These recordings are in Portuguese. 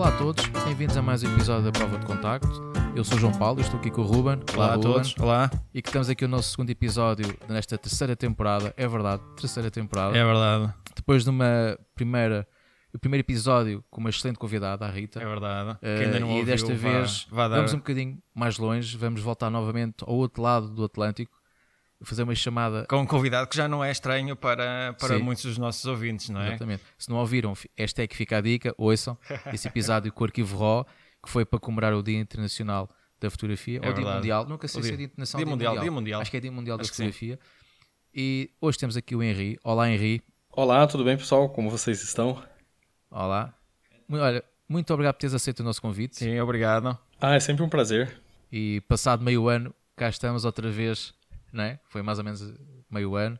Olá a todos, bem-vindos a mais um episódio da Prova de Contacto. Eu sou o João Paulo, estou aqui com o Ruben. Olá, a Ruben. todos. Olá. E que estamos aqui no nosso segundo episódio nesta terceira temporada. É verdade, terceira temporada. É verdade. Depois de uma primeira, o primeiro episódio com uma excelente convidada, a Rita. É verdade. Eh, Quem ainda não e ouviu, desta vá- vez vá dar- vamos um bocadinho mais longe, vamos voltar novamente ao outro lado do Atlântico, fazer uma chamada. com um convidado que já não é estranho para, para Sim. muitos dos nossos ouvintes, não é? Exatamente. Se não ouviram, esta é que fica a dica, ouçam esse episódio com o Arquivo RO, que foi para comemorar o Dia Internacional da Fotografia, É ou Dia verdade. Mundial, nunca sei O se é dia- Dia Internacional Dia ou Mundial, Dia Mundial. Acho que é Dia Mundial da Acho sim. Fotografia. E hoje temos aqui o Henri. Olá, Henri. Olá, tudo bem, pessoal? Como vocês estão? Olá. Olha, muito obrigado por teres aceito o nosso convite. Sim, obrigado. Ah, é sempre um prazer. E passado meio ano, cá estamos outra vez, não é? Foi mais ou menos meio ano.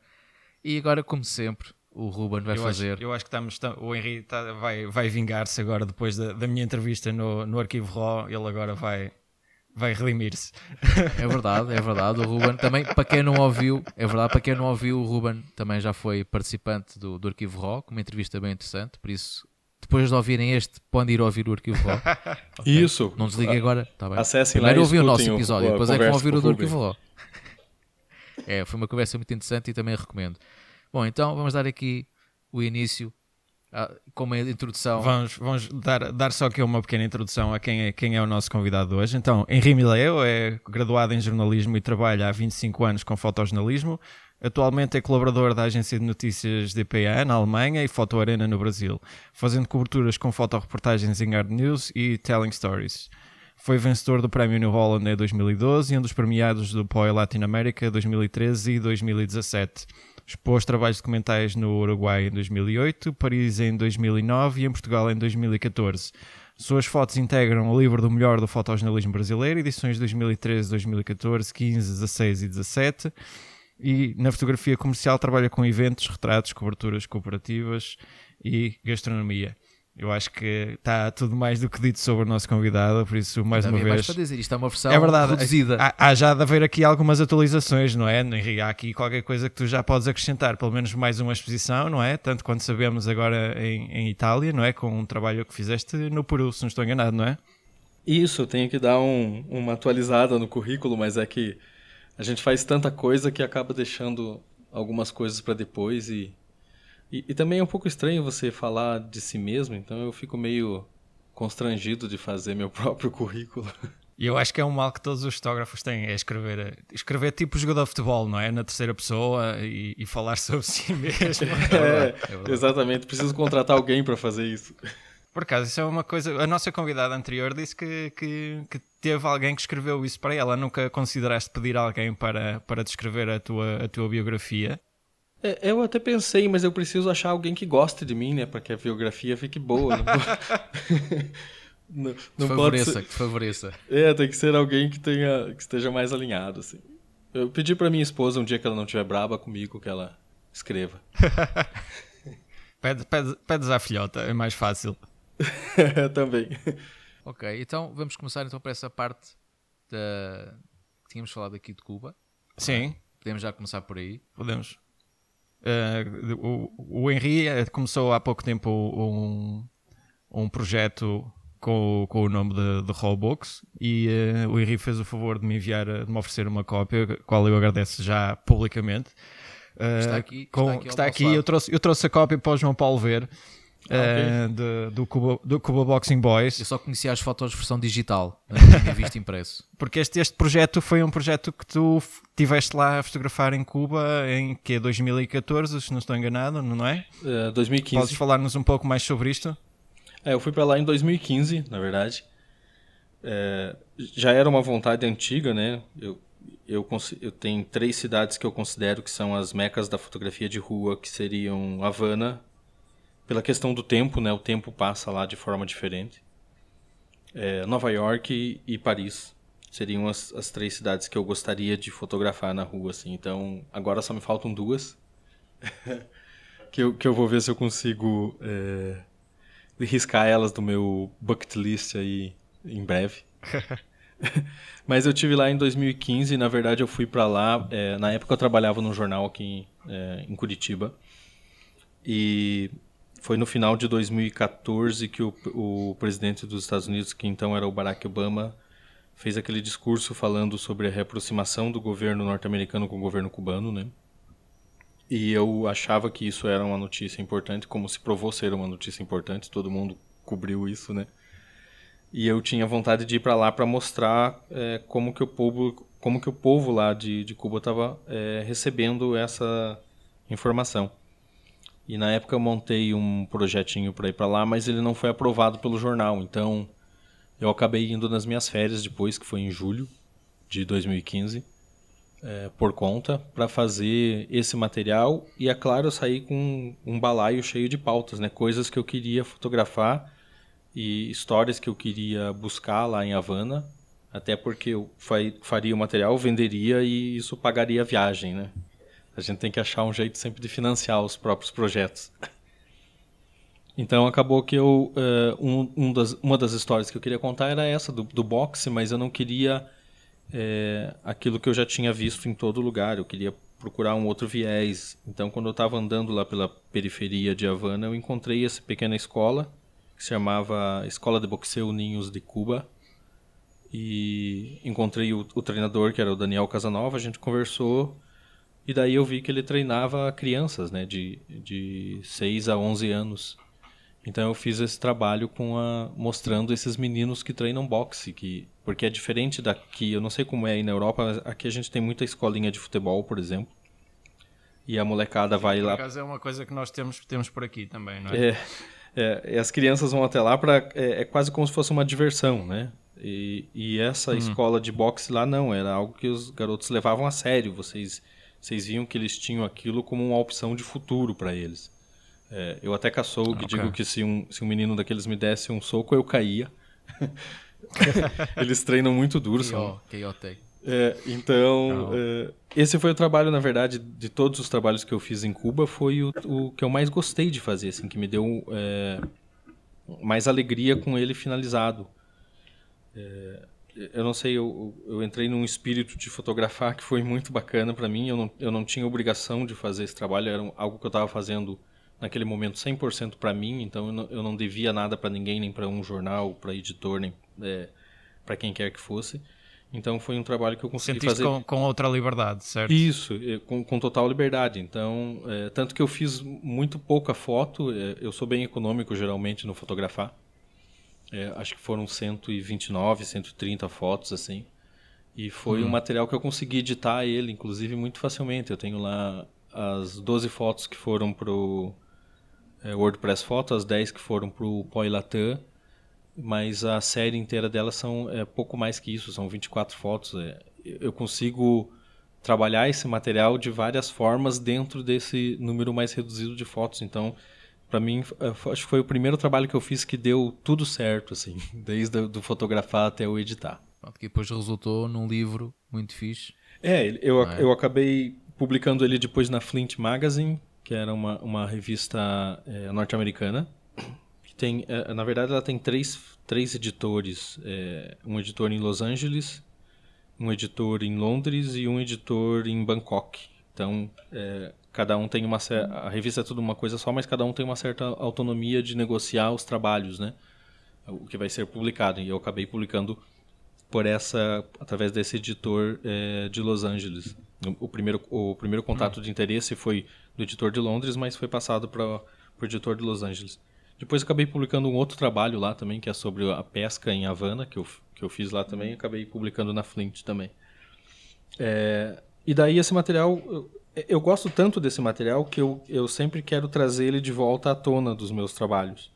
E agora, como sempre, o Ruben vai eu, fazer. Acho, eu acho que estamos, tam- o Henrique tá- vai, vai vingar-se agora depois da, da minha entrevista no, no Arquivo RAW. Ele agora vai, vai redimir-se. É verdade, é verdade. O Ruben também, para quem não ouviu, é verdade, para quem não ouviu, o Ruben também já foi participante do, do Arquivo Raw, com uma entrevista bem interessante. Por isso, depois de ouvirem este, podem ir ouvir o Arquivo Raw. Isso. Não desliguem agora, tá bem. Acessem lá Primeiro e ouvi o nosso episódio, a depois é que vão ouvir o do. Arquivo Raw. É, foi uma conversa muito interessante e também recomendo. Bom, então vamos dar aqui o início, ah, com uma introdução. Vamos, vamos dar, dar só aqui uma pequena introdução a quem é, quem é o nosso convidado hoje. Então, Henri Mileu é graduado em jornalismo e trabalha há 25 anos com fotojornalismo. Atualmente é colaborador da agência de notícias DPA na Alemanha e Foto Arena no Brasil, fazendo coberturas com fotoreportagens em Hard News e Telling Stories. Foi vencedor do Prémio New Holland em 2012 e um dos premiados do POI Latin America 2013 e 2017. Expôs trabalhos documentais no Uruguai em 2008, Paris em 2009 e em Portugal em 2014. Suas fotos integram o livro do melhor do fotojornalismo brasileiro, edições 2013, 2014, 15, 16 e 17. E na fotografia comercial trabalha com eventos, retratos, coberturas cooperativas e gastronomia. Eu acho que está tudo mais do que dito sobre o nosso convidado, por isso, mais uma mais vez. para dizer, isto é uma versão É verdade, reduzida. há, há já de haver aqui algumas atualizações, não é? Henrique? Há aqui qualquer coisa que tu já podes acrescentar, pelo menos mais uma exposição, não é? Tanto quanto sabemos agora em, em Itália, não é? Com um trabalho que fizeste no Peru, se não estou enganado, não é? Isso, eu tenho que dar um- uma atualizada no currículo, mas é que a gente faz tanta coisa que acaba deixando algumas coisas para depois e, e, e também é um pouco estranho você falar de si mesmo, então eu fico meio constrangido de fazer meu próprio currículo. E eu acho que é um mal que todos os fotógrafos têm, é escrever, escrever tipo jogador de futebol, não é? Na terceira pessoa e, e falar sobre si mesmo. É, exatamente, preciso contratar alguém para fazer isso. Por acaso, isso é uma coisa. A nossa convidada anterior disse que, que, que teve alguém que escreveu isso para ela. Nunca consideraste pedir alguém para, para descrever a tua, a tua biografia? É, eu até pensei, mas eu preciso achar alguém que goste de mim, né? Para que a biografia fique boa. Não, não, não pode favoreça, ser... que favoreça. É, tem que ser alguém que tenha que esteja mais alinhado, assim. Eu pedi para minha esposa um dia que ela não estiver braba comigo que ela escreva. Pede, pede, pedes à filhota, é mais fácil. Também. Ok, então vamos começar então para essa parte da... que tínhamos falado aqui de Cuba. Sim, Podemos já começar por aí. podemos. Eh, o, o Henri eh, começou há pouco tempo um, um projeto com, o- com o nome de, de Robux e eh, o Henri fez o favor de me enviar, eh, de me oferecer uma cópia, qual eu agradeço já publicamente. Eh, Está aqui- com- está aqui está aqui, eu trouxe, eu trouxe a cópia para o João Paulo ver. Ah, eh, de- do, Cuba, do Cuba Boxing Boys Eu só conhecia as fotos versão digital, não tinha visto impresso. porque este, este projeto foi um projeto que tu tiveste lá a fotografar em Cuba em que 2014, se não estou enganado, não é? É, 2015. Podes falar-nos um pouco mais sobre isto? É, eu fui para lá em 2015, na verdade. É, já era uma vontade antiga, né? Eu, eu, eu tenho três cidades que eu considero que são as mecas da fotografia de rua, que seriam Havana, pela questão do tempo, né? O tempo passa lá de forma diferente. É, Nova York e, e Paris seriam as, as três cidades que eu gostaria de fotografar na rua, assim. Então, agora só me faltam duas. que, eu, que eu vou ver se eu consigo é, riscar elas do meu bucket list aí em breve. Mas eu tive lá em 2015, na verdade eu fui para lá, é, na época eu trabalhava num jornal aqui é, em Curitiba. E foi no final de 2014 que o, o presidente dos Estados Unidos, que então era o Barack Obama, fez aquele discurso falando sobre a reaproximação do governo norte-americano com o governo cubano, né? E eu achava que isso era uma notícia importante, como se provou ser uma notícia importante, todo mundo cobriu isso, né? E eu tinha vontade de ir para lá para mostrar é, como que o povo, como que o povo lá de, de Cuba estava é, recebendo essa informação. E na época eu montei um projetinho para ir para lá, mas ele não foi aprovado pelo jornal. Então eu acabei indo nas minhas férias depois, que foi em julho de 2015, é, por conta, para fazer esse material. E é claro, eu saí com um balaio cheio de pautas, né? coisas que eu queria fotografar e histórias que eu queria buscar lá em Havana, até porque eu faria o material, venderia e isso pagaria a viagem, né? A gente tem que achar um jeito sempre de financiar os próprios projetos. Então acabou que eu uh, um, um das, uma das histórias que eu queria contar era essa do, do boxe, mas eu não queria é, aquilo que eu já tinha visto em todo lugar. Eu queria procurar um outro viés. Então quando eu estava andando lá pela periferia de Havana, eu encontrei essa pequena escola que se chamava Escola de Boxeo Ninhos de Cuba. E encontrei o, o, treinador, que era o Daniel Casanova, a gente conversou. E daí eu vi que ele treinava crianças, né, de, de 6 a 11 anos. Então eu fiz esse trabalho com a, mostrando esses meninos que treinam boxe, que, porque é diferente daqui, eu não sei como é aí na Europa, mas aqui a gente tem muita escolinha de futebol, por exemplo. E a molecada vai por lá. Por é uma coisa que nós temos, temos por aqui também, não é? É. É, as crianças vão até lá para é, é, quase como se fosse uma diversão, né? E, e essa hum. escola de boxe lá não, era algo que os garotos levavam a sério. Vocês, vocês viam que eles tinham aquilo como uma opção de futuro para eles. É, eu até caçou que okay. digo que se um, se um menino daqueles me desse um soco, eu caía. eles treinam muito duro. São... É, então, é, esse foi o trabalho, na verdade, de todos os trabalhos que eu fiz em Cuba, foi o, o que eu mais gostei de fazer, assim, que me deu é, mais alegria com ele finalizado. É, eu não sei, eu, eu entrei num espírito de fotografar que foi muito bacana para mim. Eu não, eu não tinha obrigação de fazer esse trabalho, era algo que eu estava fazendo naquele momento 100% para mim, então eu não, eu não devia nada para ninguém, nem para um jornal, para editor, nem é, para quem quer que fosse. Então foi um trabalho que eu consegui Sentiste fazer com, com outra liberdade, certo? Isso, com, com total liberdade. Então, é, tanto que eu fiz muito pouca foto. É, eu sou bem econômico geralmente no fotografar. É, acho que foram 129, 130 fotos assim. E foi hum. um material que eu consegui editar ele, inclusive muito facilmente. Eu tenho lá as 12 fotos que foram pro é, WordPress Photo, as 10 que foram pro Poilatin mas a série inteira delas são é, pouco mais que isso, são 24 fotos. É, eu consigo trabalhar esse material de várias formas dentro desse número mais reduzido de fotos. Então, para mim, é, acho que foi o primeiro trabalho que eu fiz que deu tudo certo, assim, desde do fotografar até o editar. Que depois resultou num livro muito fixe. É, eu, é? eu acabei publicando ele depois na Flint Magazine, que era uma, uma revista é, norte-americana tem, é, na verdade, ela tem três, três editores. É, um editor em Los Angeles, um editor em Londres e um editor em Bangkok. Então, é, cada um tem uma a revista é tudo uma coisa só, mas cada um tem uma certa autonomia de negociar os trabalhos, né? O que vai ser publicado. E eu acabei publicando por essa através desse editor é, de Los Angeles. O primeiro o primeiro contato de interesse foi do editor de Londres, mas foi passado para o editor de Los Angeles. Depois acabei publicando um outro trabalho lá também, que é sobre a pesca em Havana, que eu, que eu fiz lá também, acabei publicando na Flint também. É, e daí esse material, eu, eu, gosto tanto desse material que eu, eu sempre quero trazer ele de volta à tona dos meus trabalhos.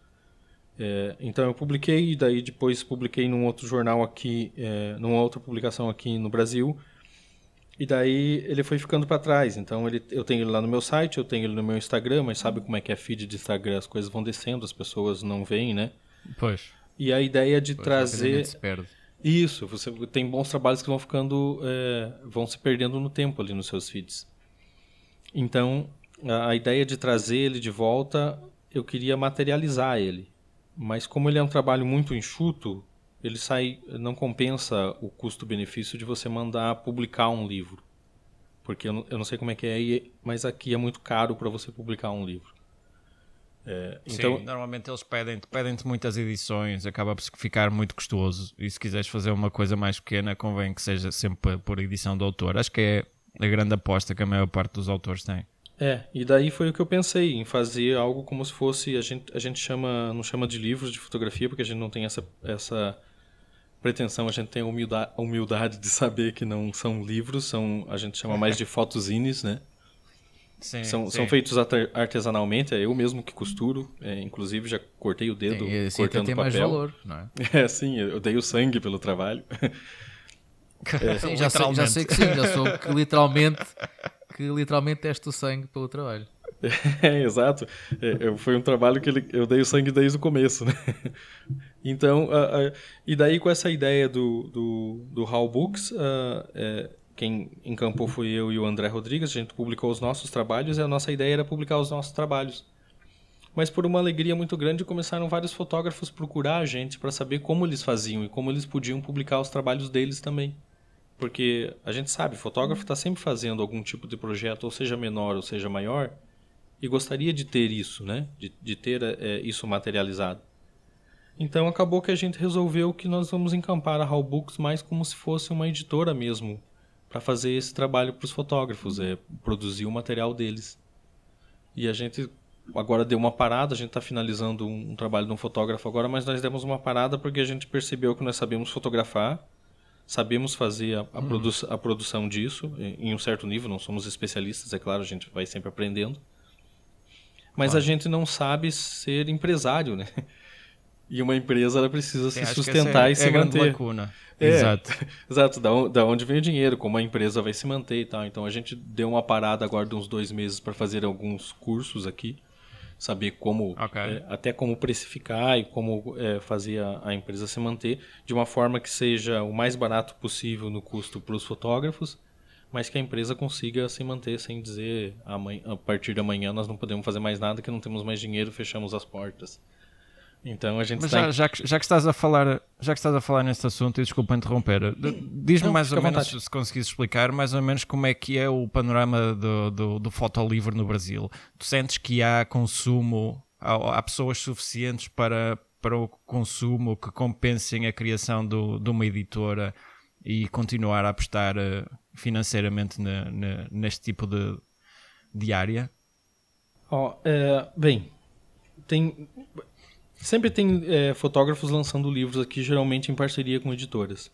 É, então eu publiquei e daí depois publiquei num outro jornal aqui, é, numa outra publicação aqui no Brasil, e daí ele foi ficando para trás. Então ele, eu tenho ele lá no meu site, eu tenho ele no meu Instagram, mas sabe como é que é feed de Instagram? As coisas vão descendo, as pessoas não veem, né? Pois. E a ideia de pois, trazer. Se perde. Isso, você tem bons trabalhos que vão ficando. É, vão se perdendo no tempo ali nos seus feeds. Então, a, ideia de trazer ele de volta, eu queria materializar ele. Mas como ele é um trabalho muito enxuto, ele sai, não compensa o custo-benefício de você mandar publicar um livro. Porque eu não, eu não sei como é que é, mas aqui é muito caro para você publicar um livro. É, então... Sim, normalmente eles pedem-te pedem muitas edições, acaba por ficar muito custoso. E se quiseres fazer uma coisa mais pequena, convém que seja sempre por edição do autor. Acho que é a grande aposta que a maior parte dos autores tem. É, e daí foi o que eu pensei, em fazer algo como se fosse. A gente, a gente chama, não chama de livros de fotografia, porque a gente não tem essa, essa pretensão, a gente tem a humildade, a humildade de saber que não são livros, são, a gente chama mais de fotozines, né? Sim, são, sim. são feitos artesanalmente, é eu mesmo que costuro, é, inclusive já cortei o dedo tem, cortando tem papel. mais valor, não é? É, sim, eu dei o sangue pelo trabalho. É, sim, já, sei, já sei que sim, já sou que literalmente que literalmente testa o sangue pelo trabalho. É, exato. É, foi um trabalho que ele, eu dei o sangue desde o começo, né? Então, uh, uh, e daí com essa ideia do, do, do How Books, uh, é, quem encampou foi eu e o André Rodrigues, a gente publicou os nossos trabalhos e a nossa ideia era publicar os nossos trabalhos. Mas por uma alegria muito grande começaram vários fotógrafos procurar a gente para saber como eles faziam e como eles podiam publicar os trabalhos deles também. Porque a gente sabe, fotógrafo está sempre fazendo algum tipo de projeto, ou seja menor ou seja maior, e gostaria de ter isso, né? De, de ter é, isso materializado. Então acabou que a gente resolveu que nós vamos encampar a Hall Books mais como se fosse uma editora mesmo, para fazer esse trabalho para os fotógrafos, é produzir o material deles. E a gente agora deu uma parada, a gente está finalizando um, um, trabalho de um fotógrafo agora, mas nós demos uma parada porque a gente percebeu que nós sabemos fotografar, sabemos fazer a, a, uhum. produ a produção disso em, em um certo nível, não somos especialistas, é claro, a gente vai sempre aprendendo. Mas claro. a gente não sabe ser empresário, né? E uma empresa ela precisa Sim, se sustentar é, e se é manter. Lacuna. É, exato. Exato, da, da onde vem o dinheiro, como a empresa vai se manter e tal. Então a gente deu uma parada agora de uns dois meses para fazer alguns cursos aqui, saber como, okay. é, até como precificar e como é, fazer a, a, empresa se manter de uma forma que seja o mais barato possível no custo para os fotógrafos, mas que a empresa consiga se manter sem dizer amanhã, a partir de amanhã nós não podemos fazer mais nada, que não temos mais dinheiro, fechamos as portas. Então a gente Mas já, já, que, já, que estás a falar, já que estás a falar neste assunto, e desculpa interromper, diz-me mais ou menos, se conseguires explicar, mais ou menos como é que é o panorama do, do, do fotolivro no Brasil. Tu sentes que há consumo, há, há, pessoas suficientes para, para o consumo que compensem a criação do, de uma editora e continuar a apostar eh, financeiramente na, na, neste tipo de, de área? Oh, é, bem, tem Sempre tem é, fotógrafos lançando livros aqui, geralmente em parceria com editoras.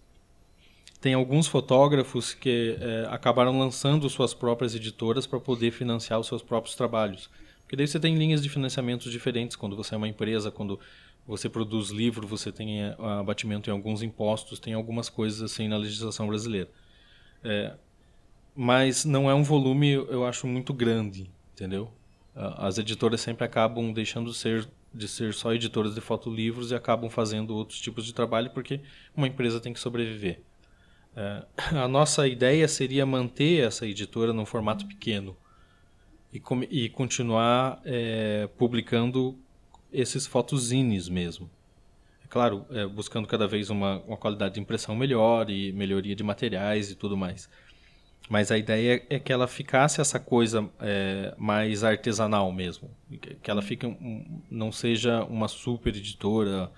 Tem alguns fotógrafos que é, acabaram lançando suas próprias editoras para poder financiar os seus próprios trabalhos. Porque daí você tem linhas de financiamento diferentes quando você é uma empresa, quando você produz livro, você tem é, abatimento em alguns impostos, tem algumas coisas assim na legislação brasileira. É, mas não é um volume, eu acho, muito grande, entendeu? As editoras sempre acabam deixando ser de ser só editoras de fotolivros e acabam fazendo outros tipos de trabalho porque uma empresa tem que sobreviver. É, a nossa ideia seria manter essa editora num formato pequeno e, e continuar é, publicando esses fotozines mesmo. É claro, é, buscando cada vez uma, uma qualidade de impressão melhor e melhoria de materiais e tudo mais. Mas a ideia é que ela ficasse essa coisa é, mais artesanal mesmo. Que ela fique, não seja uma super editora,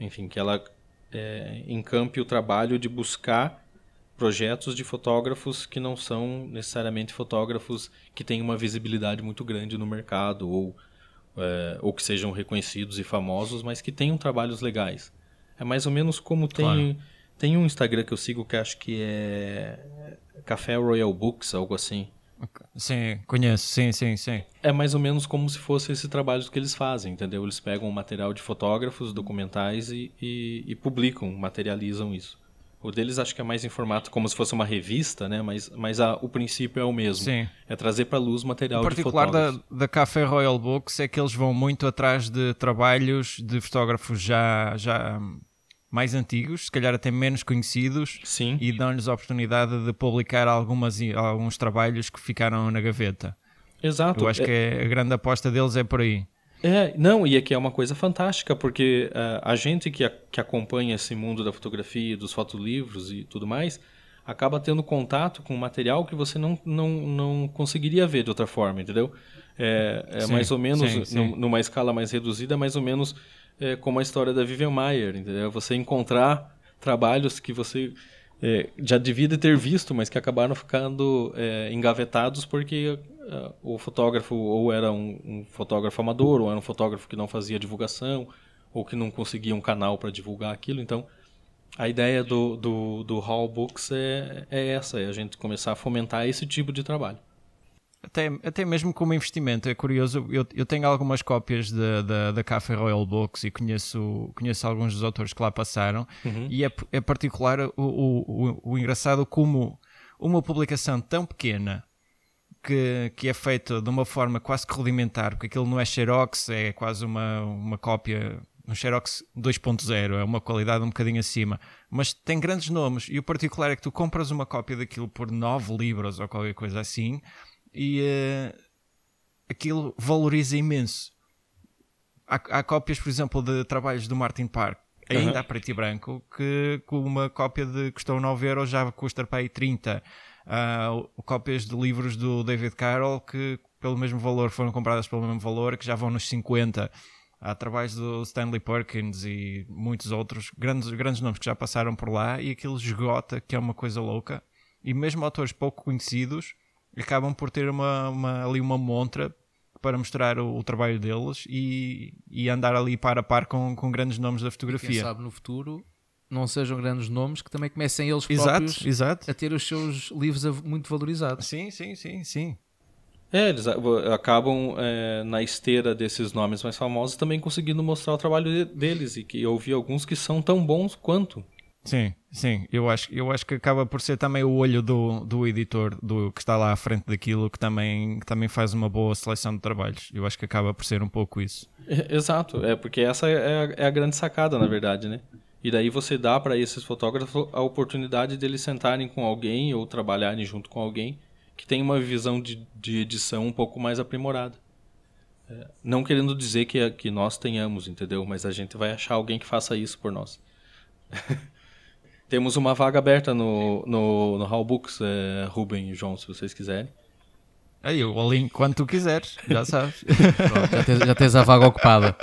enfim, que ela é, encampe o trabalho de buscar projetos de fotógrafos que não são necessariamente fotógrafos que têm uma visibilidade muito grande no mercado ou, é, ou que sejam reconhecidos e famosos, mas que tenham trabalhos legais. É mais ou menos como tem, claro. tem um Instagram que eu sigo que acho que é Café Royal Books, algo assim. Sim, conheço, sim, sim, sim. É mais ou menos como se fosse esse trabalho que eles fazem, entendeu? Eles pegam material de fotógrafos, documentais e, e, e, publicam, materializam isso. O deles acho que é mais em formato como se fosse uma revista, né? Mas, mas a, o princípio é o mesmo. Sim. É trazer para luz material de fotógrafos. O particular da, da Café Royal Books é que eles vão muito atrás de trabalhos de fotógrafos já, já mais antigos, se calhar até menos conhecidos, Sim. e dão-lhes a oportunidade de publicar algumas, alguns trabalhos que ficaram na gaveta. Exato. Eu acho é... que a grande aposta deles é por aí. É, não, e aqui é uma coisa fantástica, porque uh, a gente que, a, que acompanha esse mundo da fotografia, dos fotolivros e tudo mais, acaba tendo contato com material que você não, não, não conseguiria ver de outra forma, entendeu? É, é sim, mais ou menos, sim, sim. numa escala mais reduzida, mais ou menos é, como a história da Vivian Maier, entendeu? Você encontrar trabalhos que você é, já devia ter visto, mas que acabaram ficando é, engavetados porque uh, o fotógrafo ou era um, um, fotógrafo amador, ou era um fotógrafo que não fazia divulgação, ou que não conseguia um canal para divulgar aquilo. Então, a ideia do, do, do Hall Books é, é essa, é a gente começar a fomentar esse tipo de trabalho. Até, até mesmo como investimento, é curioso. Eu, eu tenho algumas cópias da, da, Café Royal Books e conheço, conheço alguns dos autores que lá passaram. Uhum. E é, é particular o, o, o, o engraçado como uma publicação tão pequena que, que, é feita de uma forma quase que rudimentar, porque aquilo não é Xerox, é quase uma, uma cópia, um Xerox 2.0, é uma qualidade um bocadinho acima, mas tem grandes nomes. E o particular é que tu compras uma cópia daquilo por 9 libras ou qualquer coisa assim, e uh, aquilo valoriza imenso. Há, há, cópias, por exemplo, de trabalhos do Martin Park, ainda uhum. a preto e branco, que com uma cópia de custou 9 euros já custa para aí 30. Uh, cópias de livros do David Carroll que pelo mesmo valor foram compradas pelo mesmo valor, que já vão nos 50. Há trabalhos do Stanley Perkins e muitos outros, grandes, grandes nomes que já passaram por lá, e aquilo esgota, que é uma coisa louca. E mesmo autores pouco conhecidos acabam por ter uma, uma ali uma montra para mostrar o, o trabalho deles e, e, andar ali par a par com, com grandes nomes da fotografia. E quem sabe no futuro não sejam grandes nomes que também comecem eles próprios exato, exato. a ter os seus livros muito valorizados. Sim, sim, sim, sim. É, eles acabam é, na esteira desses nomes mais famosos também conseguindo mostrar o trabalho deles e que eu vi alguns que são tão bons quanto. Sim, sim, eu acho, eu acho que acaba por ser também o olho do, do editor do, que está lá à frente daquilo que também, que também faz uma boa seleção de trabalhos. Eu acho que acaba por ser um pouco isso. É, exato, é porque essa é a, é a grande sacada, na verdade, né? E daí você dá para esses fotógrafos a oportunidade deles sentarem com alguém ou trabalharem junto com alguém que tem uma visão de, de edição um pouco mais aprimorada. É, não querendo dizer que, que nós tenhamos, entendeu? Mas a gente vai achar alguém que faça isso por nós. Temos uma vaga aberta no, no, no Hall Books, é, Ruben e João, se vocês quiserem. Aí, o link quando tu quiseres, já sabes. Pronto, já, tens, já tens a vaga ocupada.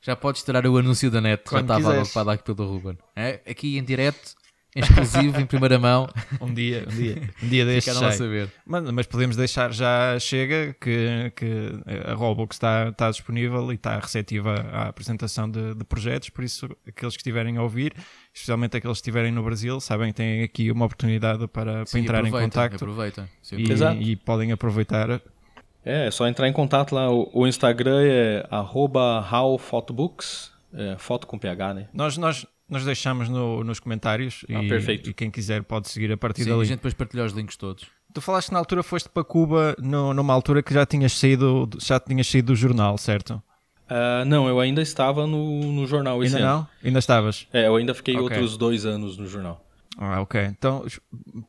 Já podes tirar o anúncio da net, quando já está a vaga ocupada aqui pelo Ruben. É, aqui em direto, exclusivo, em primeira mão. Um dia, um dia, um dia deste Ficaram a saber. Mas, mas, podemos deixar, já chega que, que a Roblox está, está disponível e está receptiva à apresentação de, de, projetos, por isso aqueles que estiverem a ouvir, especialmente aqueles que estiverem no Brasil, sabem que têm aqui uma oportunidade para, Sim, para entrar em contato. Aproveita. E, e, podem aproveitar. É, é só entrar em contato lá. O, o Instagram é arroba howphotobooks, é, foto com PH, né? Nós, nós, nós deixamos no, nos comentários ah, e, perfeito. e quem quiser pode seguir a partir Sim, dali. a gente depois partilha os links todos. Tu falaste que na altura foste para Cuba no, numa altura que já tinhas saído, já tinhas saído do jornal, certo? Uh, não, eu ainda estava no, no jornal esse ainda ano. não? Ainda estavas? É, eu ainda fiquei okay. outros dois anos no jornal. Ah, ok. Então,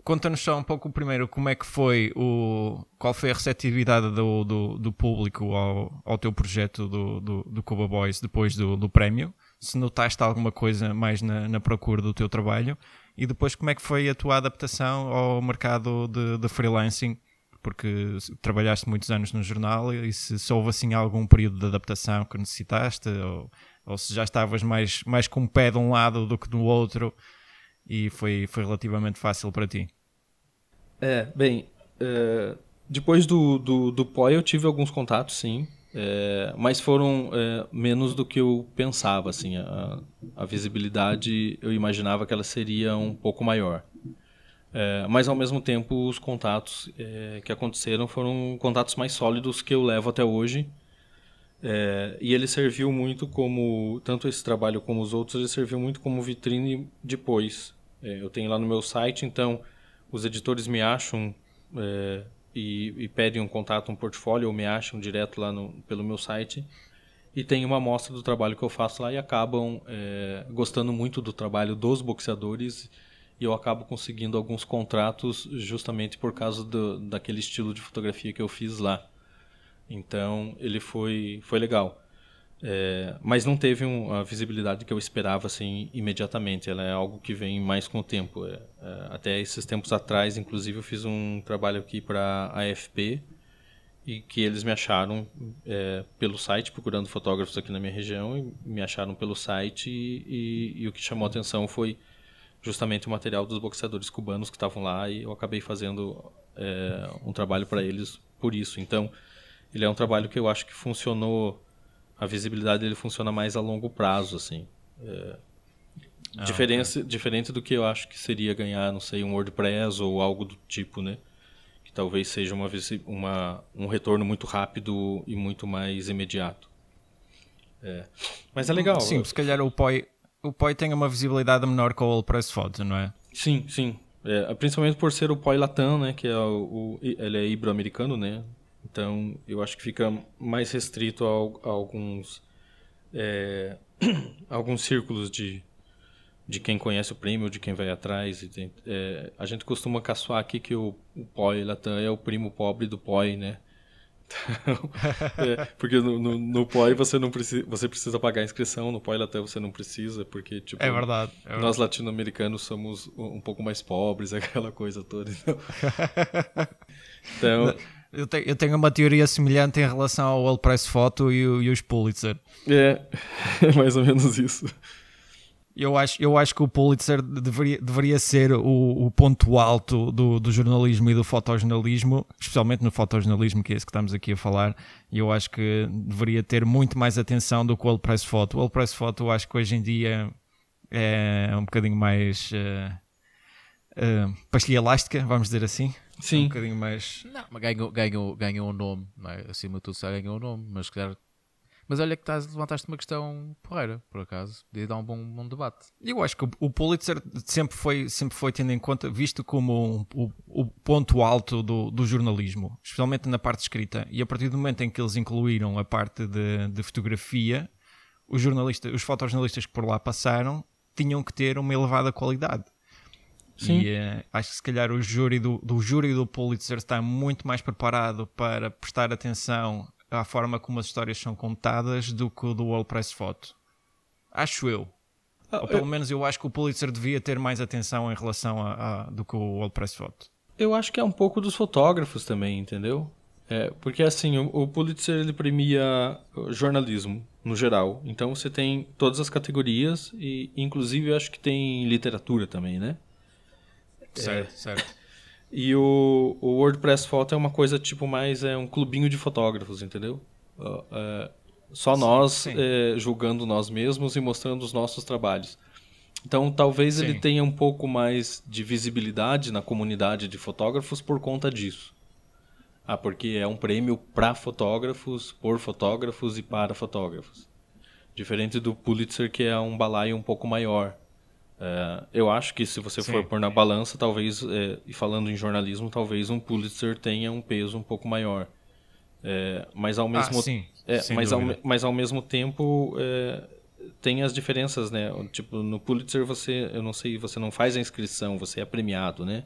conta-nos só um pouco primeiro como é que foi o. Qual foi a receptividade do, do, do público ao, ao teu projeto do, do, do Cuba Boys depois do, do prémio se notaste alguma coisa mais na, na, procura do teu trabalho e depois como é que foi a tua adaptação ao mercado de, de freelancing, porque trabalhaste muitos anos no jornal e se, se houve assim algum período de adaptação que necessitaste ou, ou se já estavas mais, mais com o pé de um lado do que do outro e foi, foi relativamente fácil para ti. É, bem, é, depois do, do, do eu tive alguns contatos, sim, é, mas foram é, menos do que eu pensava. Assim, a, a, visibilidade eu imaginava que ela seria um pouco maior. É, mas ao mesmo tempo os contatos é, que aconteceram foram contatos mais sólidos que eu levo até hoje. É, e ele serviu muito como, tanto esse trabalho como os outros, ele serviu muito como vitrine depois. É, eu tenho lá no meu site, então os editores me acham e, e pedem um contato, um portfólio, ou me acham direto lá no, pelo meu site e tem uma amostra do trabalho que eu faço lá e acabam é, gostando muito do trabalho dos boxeadores e eu acabo conseguindo alguns contratos justamente por causa do, daquele estilo de fotografia que eu fiz lá. Então ele foi, foi legal. É, mas não teve um, a visibilidade que eu esperava assim imediatamente. Ela é algo que vem mais com o tempo. É, é, até esses tempos atrás, inclusive, eu fiz um trabalho aqui para a AFP e que eles me acharam é, pelo site, procurando fotógrafos aqui na minha região, e me acharam pelo site, e, e, e o que chamou a atenção foi justamente o material dos boxeadores cubanos que estavam lá, e eu acabei fazendo é, um trabalho para eles por isso. Então, ele é um trabalho que eu acho que funcionou, a visibilidade dele funciona mais a longo prazo, assim. É, ah, diferença, Diferente do que eu acho que seria ganhar, não sei, um WordPress ou algo do tipo, né? que talvez seja uma, uma, um retorno muito rápido e muito mais imediato. É. Mas é legal. Sim, se calhar o POI, o POI tem uma visibilidade menor que o All Press Photo, não é? Sim, sim. É, principalmente por ser o POI Latam, né, que é o, o ele é ibero-americano, né? Então, eu acho que fica mais restrito a, a alguns é, alguns círculos de, de quem conhece o prêmio, de quem vai atrás. É, a gente costuma caçoar aqui que o, o POI Latam é o primo pobre do POI, né? Então, é, porque no, no, no, POI você não precisa, você precisa pagar a inscrição, no POI Latam você não precisa, porque tipo, é verdade, é verdade. nós latino-americanos somos um pouco mais pobres, aquela coisa toda. Então, então eu, tenho, eu tenho uma teoria semelhante em relação ao All Press Photo e, e os Pulitzer. É, é mais ou menos isso. Eu acho, eu acho que o Pulitzer deveria, deveria ser o, o ponto alto do, do, jornalismo e do fotojornalismo, especialmente no fotojornalismo, que é esse que estamos aqui a falar. E eu acho que deveria ter muito mais atenção do que o All Press Photo. O All Press Photo, eu acho que hoje em dia é um bocadinho mais uh, uh, pastilha elástica, vamos dizer assim. Sim. Um bocadinho mais. Não, mas ganhou, ganhou, ganhou um nome, é? acima de tudo, só ganhou um nome, mas se calhar mas olha que estás, levantaste uma questão porreira, por acaso. Podia dar um bom, bom debate. Eu acho que o Pulitzer sempre foi, sempre foi tendo em conta, visto como um, o, o, ponto alto do, do, jornalismo, especialmente na parte escrita. E a partir do momento em que eles incluíram a parte de, de fotografia, os jornalistas, os fotojornalistas que por lá passaram tinham que ter uma elevada qualidade. Sim. E uh, acho que se calhar o júri do, do júri do Pulitzer está muito mais preparado para prestar atenção à forma como as histórias são contadas do que o do All Press Photo. Acho eu. Ah, Ou pelo eu... menos eu acho que o Pulitzer devia ter mais atenção em relação a, a do que o All Press Photo. Eu acho que é um pouco dos fotógrafos também, entendeu? É, porque assim, o, o Pulitzer ele premia jornalismo no geral. Então você tem todas as categorias e inclusive eu acho que tem literatura também, né? Certo, é, certo. E o, o WordPress Photo é uma coisa tipo mais é um clubinho de fotógrafos, entendeu? Uh, é, só sim, nós sim. É, julgando nós mesmos e mostrando os nossos trabalhos. Então talvez sim. ele tenha um pouco mais de visibilidade na comunidade de fotógrafos por conta disso. Ah, porque é um prêmio para fotógrafos, por fotógrafos e para fotógrafos. Diferente do Pulitzer, que é um balaio um pouco maior. É, eu acho que se você Sim. for pôr na balança, talvez, é, e falando em jornalismo, talvez um Pulitzer tenha um peso um pouco maior. É, mas ao ah, mesmo, ah, sim, é, mas, ao, mas ao mesmo tempo é, tem as diferenças, né? Tipo, no Pulitzer você, eu não sei, você não faz a inscrição, você é premiado, né?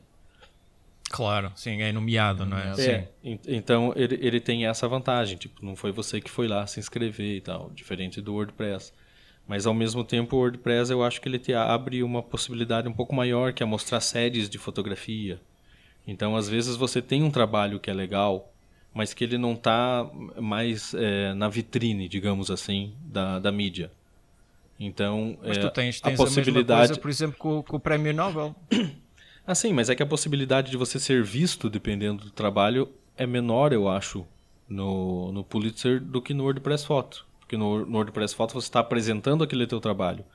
Claro, sim, é nomeado, não é? é então ele, ele tem essa vantagem, tipo, não foi você que foi lá se inscrever e tal, diferente do WordPress. Mas ao mesmo tempo o WordPress eu acho que ele te abre uma possibilidade um pouco maior que é mostrar séries de fotografia. Então às vezes você tem um trabalho que é legal, mas que ele não está mais é, na vitrine, digamos assim, da, da mídia. Então mas tu tens, tens a possibilidade, a coisa, por exemplo, com, com o Prêmio Nobel. Ah, sim, mas é que a possibilidade de você ser visto, dependendo do trabalho, é menor, eu acho, no, no Pulitzer do que no WordPress Photo. Porque no, no WordPress Photo você está apresentando aquele teu trabalho.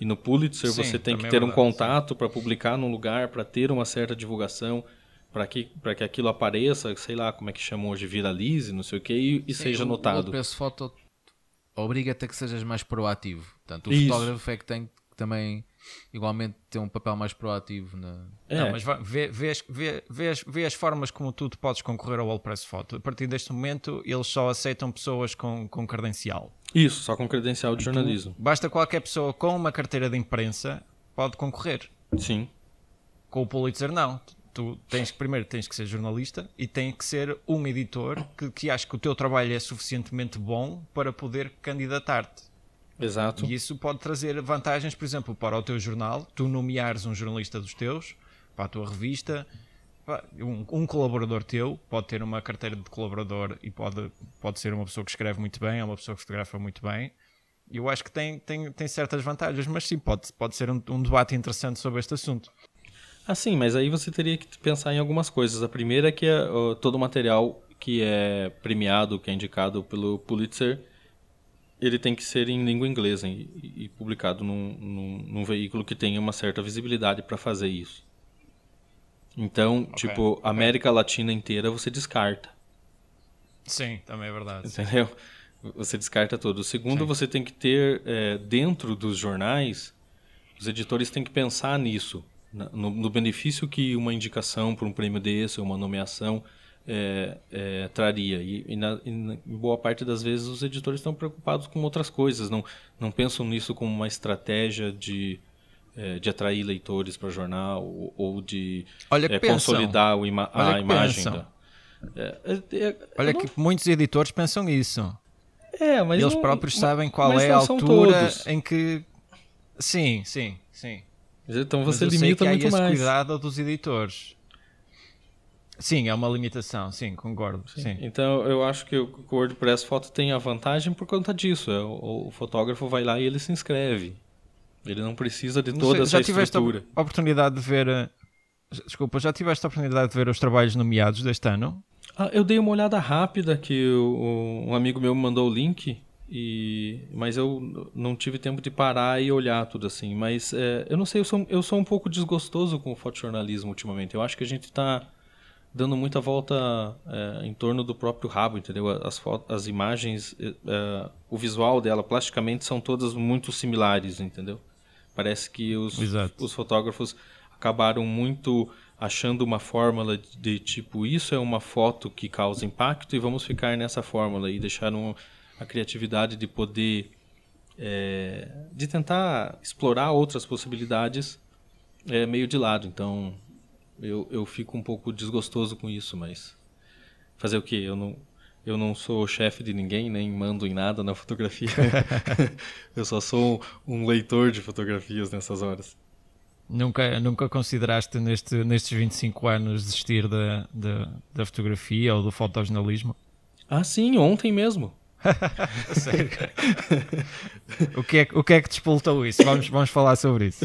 E no Pulitzer sim, você tem que é ter é verdade, um contato para publicar num lugar, para ter uma certa divulgação, para que, que aquilo apareça, sei lá como é que chamam hoje, viralize, não sei o que, e, e sim, seja notado. O WordPress Photo obriga-te a que sejas mais proativo. Portanto, o Isso. fotógrafo é que tem que também igualmente ter um papel mais proativo na. É. Não, mas vê, vê, vê, vê, as, vê as formas como tu podes concorrer ao WordPress Photo. A partir deste momento, eles só aceitam pessoas com, com credencial. Isso, só com credencial de jornalismo. Tu, basta qualquer pessoa com uma carteira de imprensa pode concorrer. Sim. Com o Pulitzer, não. Tu tens que, primeiro tens que ser jornalista e tem que ser um editor que, que acha que o teu trabalho é suficientemente bom para poder candidatar-te. Exato. E isso pode trazer vantagens, por exemplo, para o teu jornal, tu nomeares um jornalista dos teus, para a tua revista, um, um, colaborador teu pode ter uma carteira de colaborador e pode, pode ser uma pessoa que escreve muito bem, é uma pessoa que fotografa muito bem. Eu acho que tem, tem, tem certas vantagens, mas sim, pode, pode ser um, um debate interessante sobre este assunto. Ah, sim, mas aí você teria que pensar em algumas coisas. A primeira é que uh, todo o material que é premiado, que é indicado pelo Pulitzer, ele tem que ser em língua inglesa e, e publicado num, num, num, veículo que tenha uma certa visibilidade para fazer isso. Então, okay, tipo, okay. América Latina inteira você descarta. Sim, também é verdade. Entendeu? Você descarta tudo. O segundo, Sim. você tem que ter, é, dentro dos jornais, os editores têm que pensar nisso, no, no benefício que uma indicação por um prêmio desse, ou uma nomeação, é, é, traria. E, e, na, e, na, boa parte das vezes os editores estão preocupados com outras coisas, não, não pensam nisso como uma estratégia de, é, de atrair leitores para jornal ou, ou de é, consolidar ima a imagem. Da, é, é, Olha não... que muitos editores pensam isso. É, mas Eles não, próprios sabem qual é a altura em que. Sim, sim, sim. Então você limita muito mais. cuidado dos editores. Sim, é uma limitação, sim, concordo. Sim. sim. Então eu acho que o WordPress Foto tem a vantagem por conta disso. É, o, o fotógrafo vai lá e ele se inscreve. Ele não precisa de toda sei, essa já estrutura. Já tiveste a oportunidade de ver. Desculpa, já tiveste a oportunidade de ver os trabalhos nomeados deste ano? Ah, eu dei uma olhada rápida que o, um amigo meu me mandou o link, e, mas eu não tive tempo de parar e olhar tudo assim. Mas é, eu não sei, eu sou, eu sou um pouco desgostoso com o fotojornalismo ultimamente. Eu acho que a gente está dando muita volta é, em torno do próprio rabo, entendeu? As, as imagens, é, o visual dela, plasticamente, são todas muito similares, entendeu? Parece que os, os fotógrafos acabaram muito achando uma fórmula de, de, tipo isso é uma foto que causa impacto e vamos ficar nessa fórmula e deixaram a criatividade de poder é, de tentar explorar outras possibilidades é, meio de lado. Então eu, eu fico um pouco desgostoso com isso, mas fazer o que? Eu não, eu não sou chefe de ninguém, nem mando em nada na fotografia. eu só sou um leitor de fotografias nessas horas. Nunca, nunca consideraste neste, nestes 25 anos desistir da, da, da fotografia ou do fotojornalismo? Ah, sim, ontem mesmo. Sério? o, que é, o que é que despoltou isso? Vamos, vamos falar sobre isso.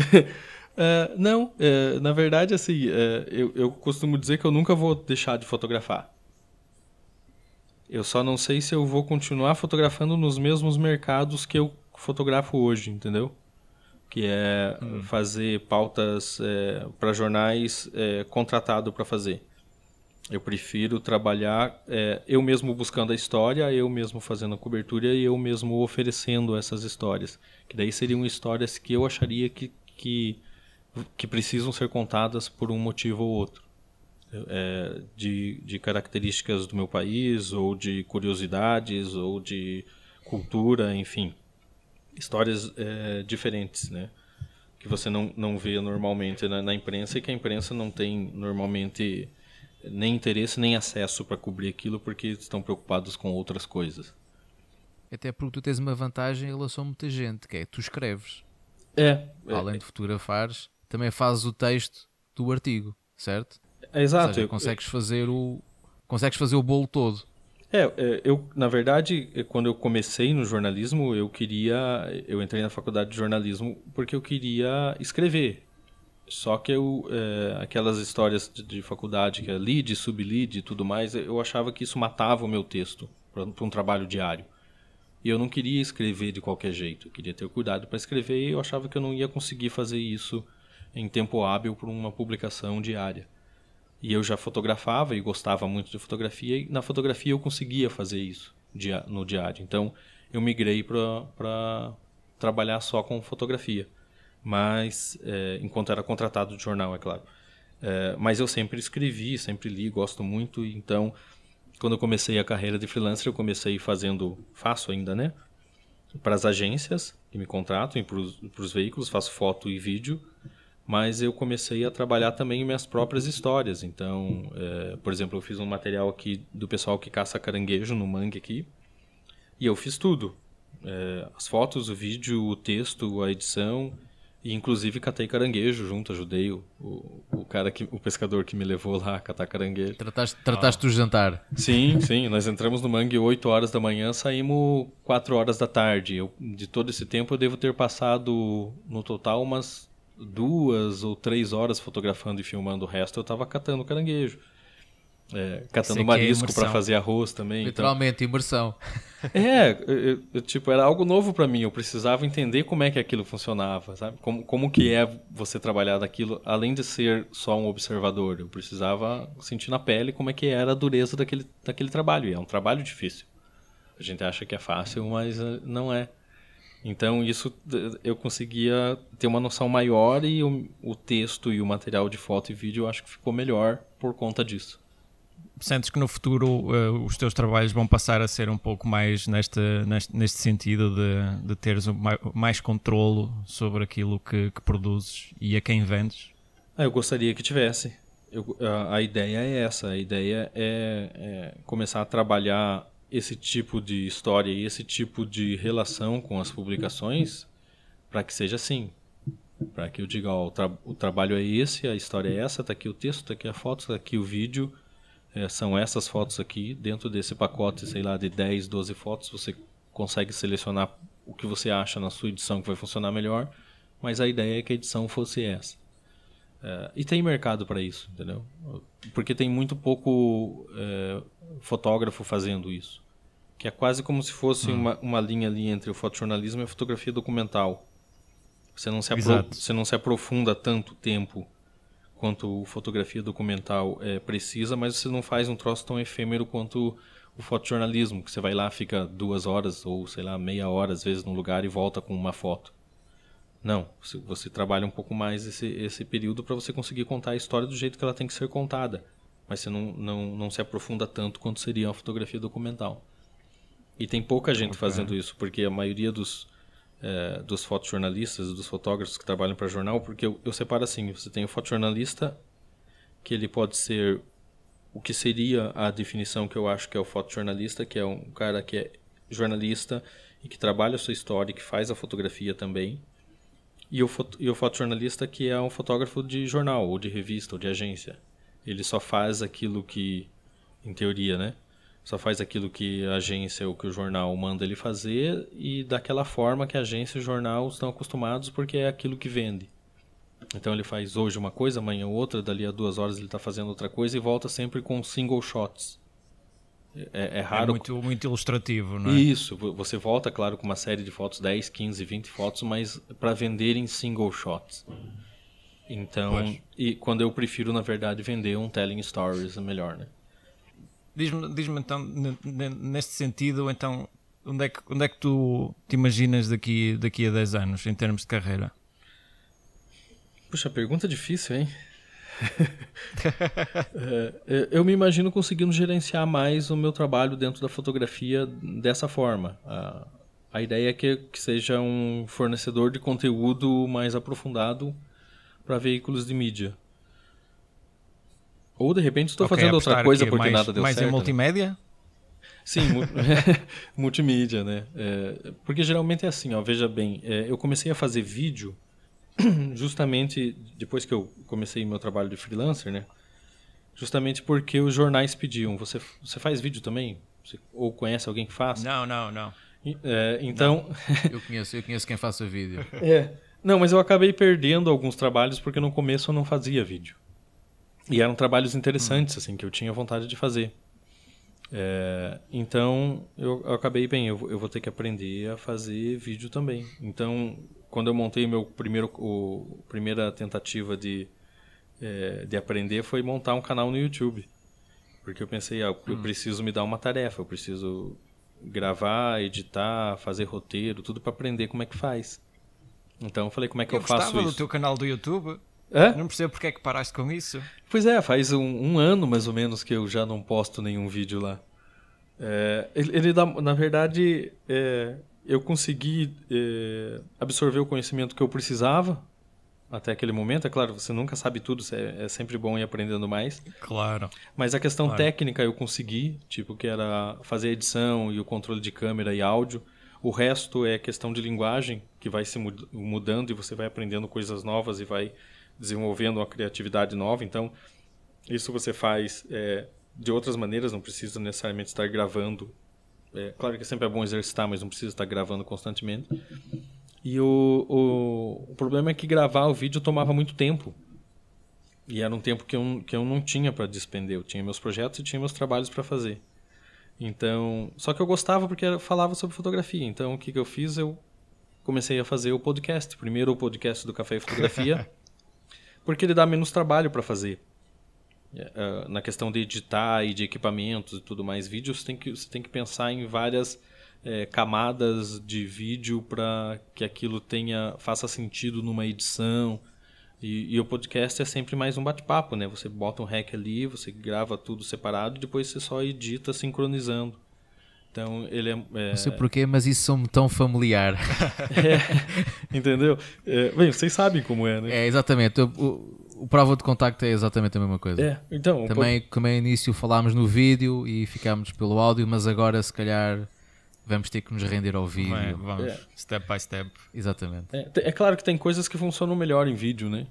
Uh, não, uh, na verdade, assim, uh, eu, eu costumo dizer que eu nunca vou deixar de fotografar. Eu só não sei se eu vou continuar fotografando nos mesmos mercados que eu fotografo hoje, entendeu? Que é hum. fazer pautas é, para jornais é, contratado para fazer. Eu prefiro trabalhar é, eu mesmo buscando a história, eu mesmo fazendo a cobertura e eu mesmo oferecendo essas histórias. Que daí seriam histórias que eu acharia que, que que precisam ser contadas por um motivo ou outro. É, de, de características do meu país, ou de curiosidades, ou de cultura, enfim. Histórias é, diferentes, né? Que você não, não vê normalmente na, na imprensa e que a imprensa não tem normalmente nem interesse nem acesso para cobrir aquilo porque estão preocupados com outras coisas. Até porque tu tens uma vantagem em relação a muita gente, que é tu escreves. É. Além é, de fotografares, também fazes o texto do artigo, certo? É, exato. Seja, consegues fazer o consegues fazer o bolo todo. É, é, eu na verdade quando eu comecei no jornalismo eu queria eu entrei na faculdade de jornalismo porque eu queria escrever. Só que eu é, aquelas histórias de, de, faculdade que é lead, sublead e tudo mais, eu achava que isso matava o meu texto para um trabalho diário. E eu não queria escrever de qualquer jeito, eu queria ter cuidado para escrever e eu achava que eu não ia conseguir fazer isso em tempo hábil para uma publicação diária. E eu já fotografava e gostava muito de fotografia, e na fotografia eu conseguia fazer isso no diário. Então eu migrei para trabalhar só com fotografia, mas é, enquanto era contratado de jornal, é claro. É, mas eu sempre escrevi, sempre li, gosto muito, então quando eu comecei a carreira de freelancer, eu comecei fazendo, faço ainda, né? Para as agências que me contratam e para os veículos, faço foto e vídeo mas eu comecei a trabalhar também minhas próprias histórias. Então, é, por exemplo, eu fiz um material aqui do pessoal que caça caranguejo no mangue aqui, e eu fiz tudo. É, as fotos, o vídeo, o texto, a edição, E inclusive catei caranguejo junto, ajudei o, o, o, cara que o pescador que me levou lá a catar caranguejo. Trataste, trataste ah. do jantar? Sim, sim. Nós entramos no mangue 8 horas da manhã, saímos 4 horas da tarde. Eu, de todo esse tempo eu devo ter passado no total umas duas ou três horas fotografando e filmando o resto. Eu estava catando caranguejo. É, catando é marisco é para fazer arroz também. Então. Literalmente, então... imersão. É, eu, eu, tipo, era algo novo para mim. Eu precisava entender como é que aquilo funcionava, sabe? Como, como que é você trabalhar daquilo, além de ser só um observador. Eu precisava sentir na pele como é que era a dureza daquele, daquele trabalho. E é um trabalho difícil. A gente acha que é fácil, mas eh, não é. Então, isso eu conseguia ter uma noção maior e o, o texto e o material de foto e vídeo eu acho que ficou melhor por conta disso sentes que no futuro uh, os teus trabalhos vão passar a ser um pouco mais neste, neste, neste sentido de, de teres mais, mais controlo sobre aquilo que, que, produzes e a quem vendes? Ah, eu gostaria que tivesse. Eu, a, a, ideia é essa. A ideia é, é, começar a trabalhar esse tipo de história e esse tipo de relação com as publicações para que seja assim. Para que eu diga, ó, o, tra o trabalho é esse, a história é essa, tá aqui o texto, tá aqui a foto, tá aqui o vídeo é, são essas fotos aqui. Dentro desse pacote, sei lá, de 10, 12 fotos, você consegue selecionar o que você acha na sua edição que vai funcionar melhor. Mas a ideia é que a edição fosse essa. É, e tem mercado para isso, entendeu? Porque tem muito pouco é, fotógrafo fazendo isso. Que é quase como se fosse hum. uma, uma linha ali entre o fotojornalismo e a fotografia documental. Você não se, apro você não se aprofunda tanto tempo quanto fotografia documental é, precisa, mas você não faz um troço tão efêmero quanto o fotojornalismo, que você vai lá, fica duas horas ou sei lá, meia hora às vezes no lugar e volta com uma foto. Não, você trabalha um pouco mais esse, esse período para você conseguir contar a história do jeito que ela tem que ser contada, mas você não, não, não se aprofunda tanto quanto seria uma fotografia documental. E tem pouca gente okay. fazendo isso, porque a maioria dos, é, dos fotojornalistas, dos fotógrafos que trabalham para jornal, porque eu, eu separo assim: você tem o fotojornalista, que ele pode ser o que seria a definição que eu acho que é o fotojornalista, que é um cara que é jornalista e que trabalha a sua história, que faz a fotografia também. E o, e o fotojornalista que é um fotógrafo de jornal, ou de revista, ou de agência. Ele só faz aquilo que, em teoria, né? só faz aquilo que a agência ou que o jornal manda ele fazer e daquela forma que a agência e o jornal estão acostumados porque é aquilo que vende. Então ele faz hoje uma coisa, amanhã outra, dali a duas horas ele está fazendo outra coisa e volta sempre com single shots. É, é raro. É muito, muito ilustrativo, não é? Isso, você volta, claro, com uma série de fotos, 10, 15, 20 fotos, mas para vender em single shots. Então, pois. e quando eu prefiro, na verdade, vender um telling stories é melhor, né? Diz-me diz então, neste sentido, então, onde é, que, onde é que tu te imaginas daqui, daqui a 10 anos, em termos de carreira? Puxa, pergunta difícil, hein? é, eu me imagino conseguindo gerenciar mais o meu trabalho dentro da fotografia dessa forma. A, a ideia é que, que seja um fornecedor de conteúdo mais aprofundado para veículos de mídia. Ou de repente estou okay, fazendo outra coisa porque mais, nada deu mais certo. Mais em multimédia? Né? Sim, multimídia, né? É, porque geralmente é assim, ó, veja bem, é, eu comecei a fazer vídeo justamente depois que eu comecei meu trabalho de freelancer, né? Justamente porque os jornais pediam. Você, você faz vídeo também? Você, ou conhece alguém que faz? Não, não, não. É, então. Não. eu conheço, eu conheço quem faça vídeo. É. Não, mas eu acabei perdendo alguns trabalhos porque no começo eu não fazia vídeo. E eram trabalhos interessantes, assim, que eu tinha vontade de fazer. É, então, eu, eu, acabei bem, eu, eu, vou ter que aprender a fazer vídeo também. Então, quando eu montei meu primeiro, o, primeira tentativa de, é, de aprender foi montar um canal no YouTube. Porque eu pensei, ah, eu hum. preciso me dar uma tarefa, eu preciso gravar, editar, fazer roteiro, tudo para aprender como é que faz. Então eu falei, como é que eu, eu faço isso? Eu do teu canal do YouTube. É? Não percebo porque é que paraste com isso. Pois é, faz um, um, ano mais ou menos que eu já não posto nenhum vídeo lá. É, ele, ele dá, na verdade, é, eu consegui é, absorver o conhecimento que eu precisava até aquele momento. É claro, você nunca sabe tudo, é, é sempre bom ir aprendendo mais. Claro. Mas a questão claro. técnica eu consegui, tipo, que era fazer a edição e o controle de câmera e áudio. O resto é questão de linguagem que vai se mudando e você vai aprendendo coisas novas e vai desenvolvendo uma criatividade nova. Então, isso você faz é, de outras maneiras, não precisa necessariamente estar gravando. É, claro que sempre é bom exercitar, mas não precisa estar gravando constantemente. E o, o, o problema é que gravar o vídeo tomava muito tempo. E era um tempo que eu, que eu não tinha para despender. Eu tinha meus projetos e tinha meus trabalhos para fazer. Então, só que eu gostava porque eu falava sobre fotografia. Então, o que, que eu fiz? Eu comecei a fazer o podcast. Primeiro o podcast do Café e Fotografia, porque ele dá menos trabalho para fazer. Uh, na questão de editar e de equipamentos e tudo mais, vídeos tem que, você tem que pensar em várias é, camadas de vídeo para que aquilo tenha faça sentido numa edição. E, e, o podcast é sempre mais um bate-papo, né? Você bota um rec ali, você grava tudo separado e depois você só edita sincronizando. Então ele é. é... Não sei porquê, mas isso são tão familiar. é, entendeu? É, bem, vocês sabem como é, né? É, exatamente. O, o, prova de contacto é exatamente a mesma coisa. É, então. Também, pod... também início falámos no vídeo e ficámos pelo áudio, mas agora se calhar vamos ter que nos render ao vídeo. É, vamos, é. step by step. Exatamente. É, é, claro que tem coisas que funcionam melhor em vídeo, né?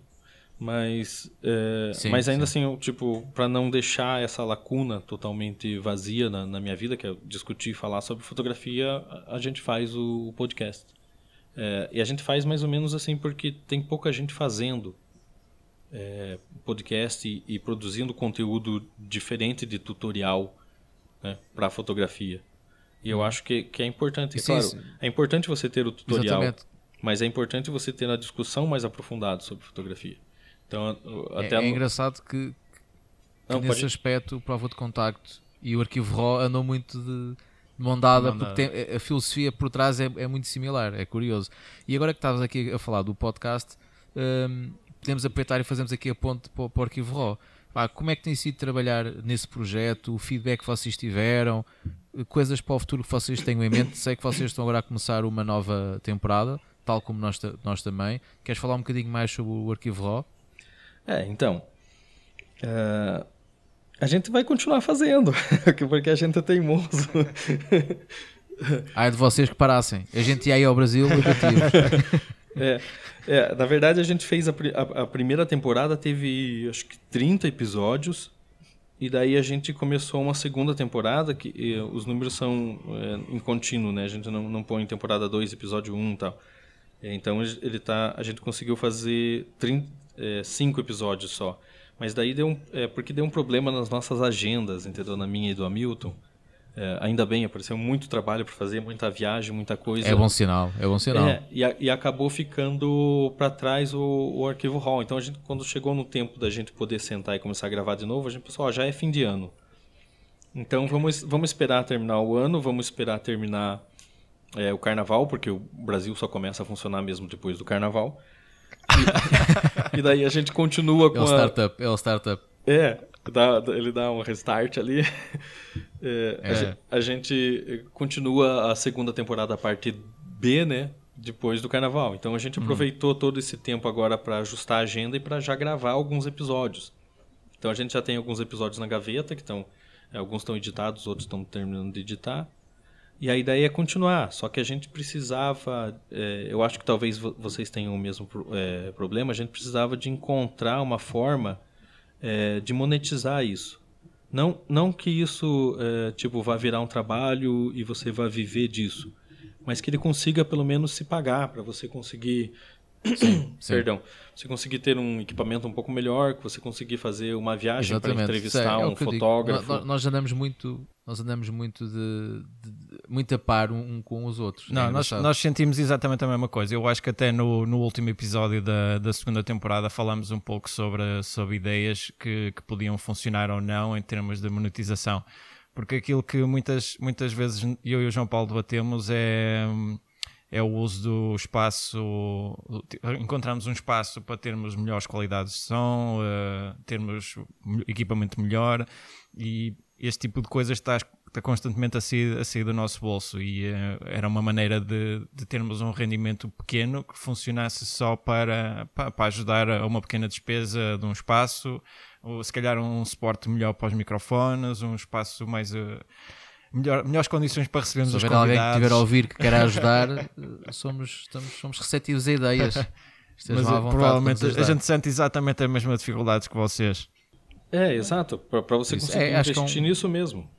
Mas, é, sim, mas ainda sim. assim, eu, tipo, para não deixar essa lacuna totalmente vazia na, na, minha vida, que é discutir e falar sobre fotografia, a, a gente faz o, o podcast. É, e a gente faz mais ou menos assim porque tem pouca gente fazendo é, podcast e, e, produzindo conteúdo diferente de tutorial né, para fotografia. E eu uhum. acho que, que é importante. Sim, claro, sim. é importante você ter o tutorial, Exatamente. mas é importante você ter a discussão mais aprofundada sobre fotografia. Então, até é, é engraçado que, que Não, nesse pode... aspecto, prova de contacto e o arquivo RAW andam muito de mão dada, porque tem, a filosofia por trás é, é, muito similar, é curioso. E agora que estavas aqui a falar do podcast, um, podemos aproveitar e fazemos aqui a ponte para, para o arquivo RAW. Pá, como é que tem sido trabalhar nesse projeto? O feedback que vocês tiveram? Coisas para o futuro que vocês tenham em mente? Sei que vocês estão agora a começar uma nova temporada, tal como nós, nós também. Queres falar um bocadinho mais sobre o arquivo RAW? É, então. Uh, a gente vai continuar fazendo, porque a gente é teimoso. Ai de vocês que parassem. A gente ia aí ao Brasil é, é, na verdade, a gente fez a, a, a, primeira temporada, teve acho que 30 episódios. E daí a gente começou uma segunda temporada, que e, os números são é, em contínuo, né? A gente não, não põe temporada 2, episódio 1 um, e tal. É, então ele tá, a gente conseguiu fazer 30, é, episódios só. Mas daí deu um, é, porque deu um problema nas nossas agendas, entendeu? Na minha e do Hamilton. É, ainda bem, apareceu muito trabalho para fazer, muita viagem, muita coisa. É bom sinal, é bom sinal. É, e, e, acabou ficando para trás o, o, arquivo RAW. Então, a gente, quando chegou no tempo da gente poder sentar e começar a gravar de novo, a gente pensou, ó, já é fim de ano. Então, vamos, vamos esperar terminar o ano, vamos esperar terminar é, o carnaval, porque o Brasil só começa a funcionar mesmo depois do carnaval. E, e daí a gente continua com é o startup, a... É o startup. É, dá, ele dá um restart ali. É, é. A, a, gente continua a segunda temporada, a parte B, né? Depois do carnaval. Então a gente uhum. aproveitou uhum. todo esse tempo agora para ajustar a agenda e para já gravar alguns episódios. Então a gente já tem alguns episódios na gaveta que estão. É, alguns estão editados, outros estão terminando de editar. E a ideia é continuar, só que a gente precisava, é, eu acho que talvez vocês tenham o mesmo é, problema, a gente precisava de encontrar uma forma é, de monetizar isso. Não, não que isso é, tipo vá virar um trabalho e você vá viver disso, mas que ele consiga pelo menos se pagar para você conseguir Sim. Perdão. Você conseguir ter um equipamento um pouco melhor, que você conseguir fazer uma viagem para entrevistar é, é um fotógrafo. Nós, nós, andamos muito, nós andamos muito de, de muito a par um, com os outros. Não, é nós, nós, sentimos exatamente a mesma coisa. Eu acho que até no, no último episódio da, da segunda temporada falamos um pouco sobre, sobre ideias que, que podiam funcionar ou não em termos de monetização. Porque aquilo que muitas, muitas vezes eu e o João Paulo debatemos é é o uso do espaço, encontramos um espaço para termos melhores qualidades de som, uh, termos equipamento melhor e este tipo de coisas está, está constantemente a sair, a sair, do nosso bolso e uh, era uma maneira de, de, termos um rendimento pequeno que funcionasse só para, para, para, ajudar a uma pequena despesa de um espaço, ou se calhar um suporte melhor para os microfones, um espaço mais... Uh, melhor, melhores condições para recebermos Se os houver alguém que convidados. estiver a ouvir que queira ajudar, eh, somos, estamos, somos receptivos a ideias. Estejam Mas à vontade provavelmente a gente sente exatamente as mesmas dificuldades que vocês. É, exato. Para você conseguir é, é um- investir nisso mesmo.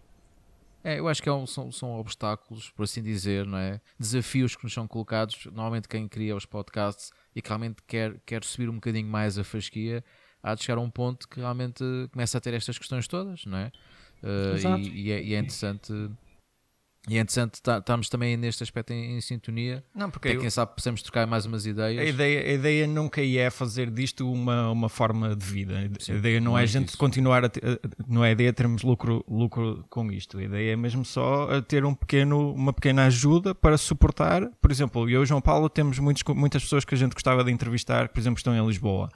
É, eu acho que é um- são, são obstáculos, por assim dizer, não é? Desafios que nos são colocados. Normalmente, quem cria os podcasts e que realmente quer, quer subir um bocadinho mais a fasquia, há de chegar a um ponto que realmente começa a ter estas questões todas, não é? Uh, e, e é, e é interessante. E é interessante tá- estarmos também neste aspecto em, em sintonia. Não, porque Até eu- quem sabe possamos trocar mais umas ideias. A ideia, a ideia nunca é fazer disto uma, uma forma de vida. Sim, a ideia não não é a gente isso. continuar a, te- a- não é a ideia termos lucro, lucro com isto. A ideia é mesmo só ter um pequeno, uma pequena ajuda para suportar. Por exemplo, eu e o João Paulo temos muitos, muitas pessoas que a gente gostava de entrevistar, por exemplo, estão em Lisboa.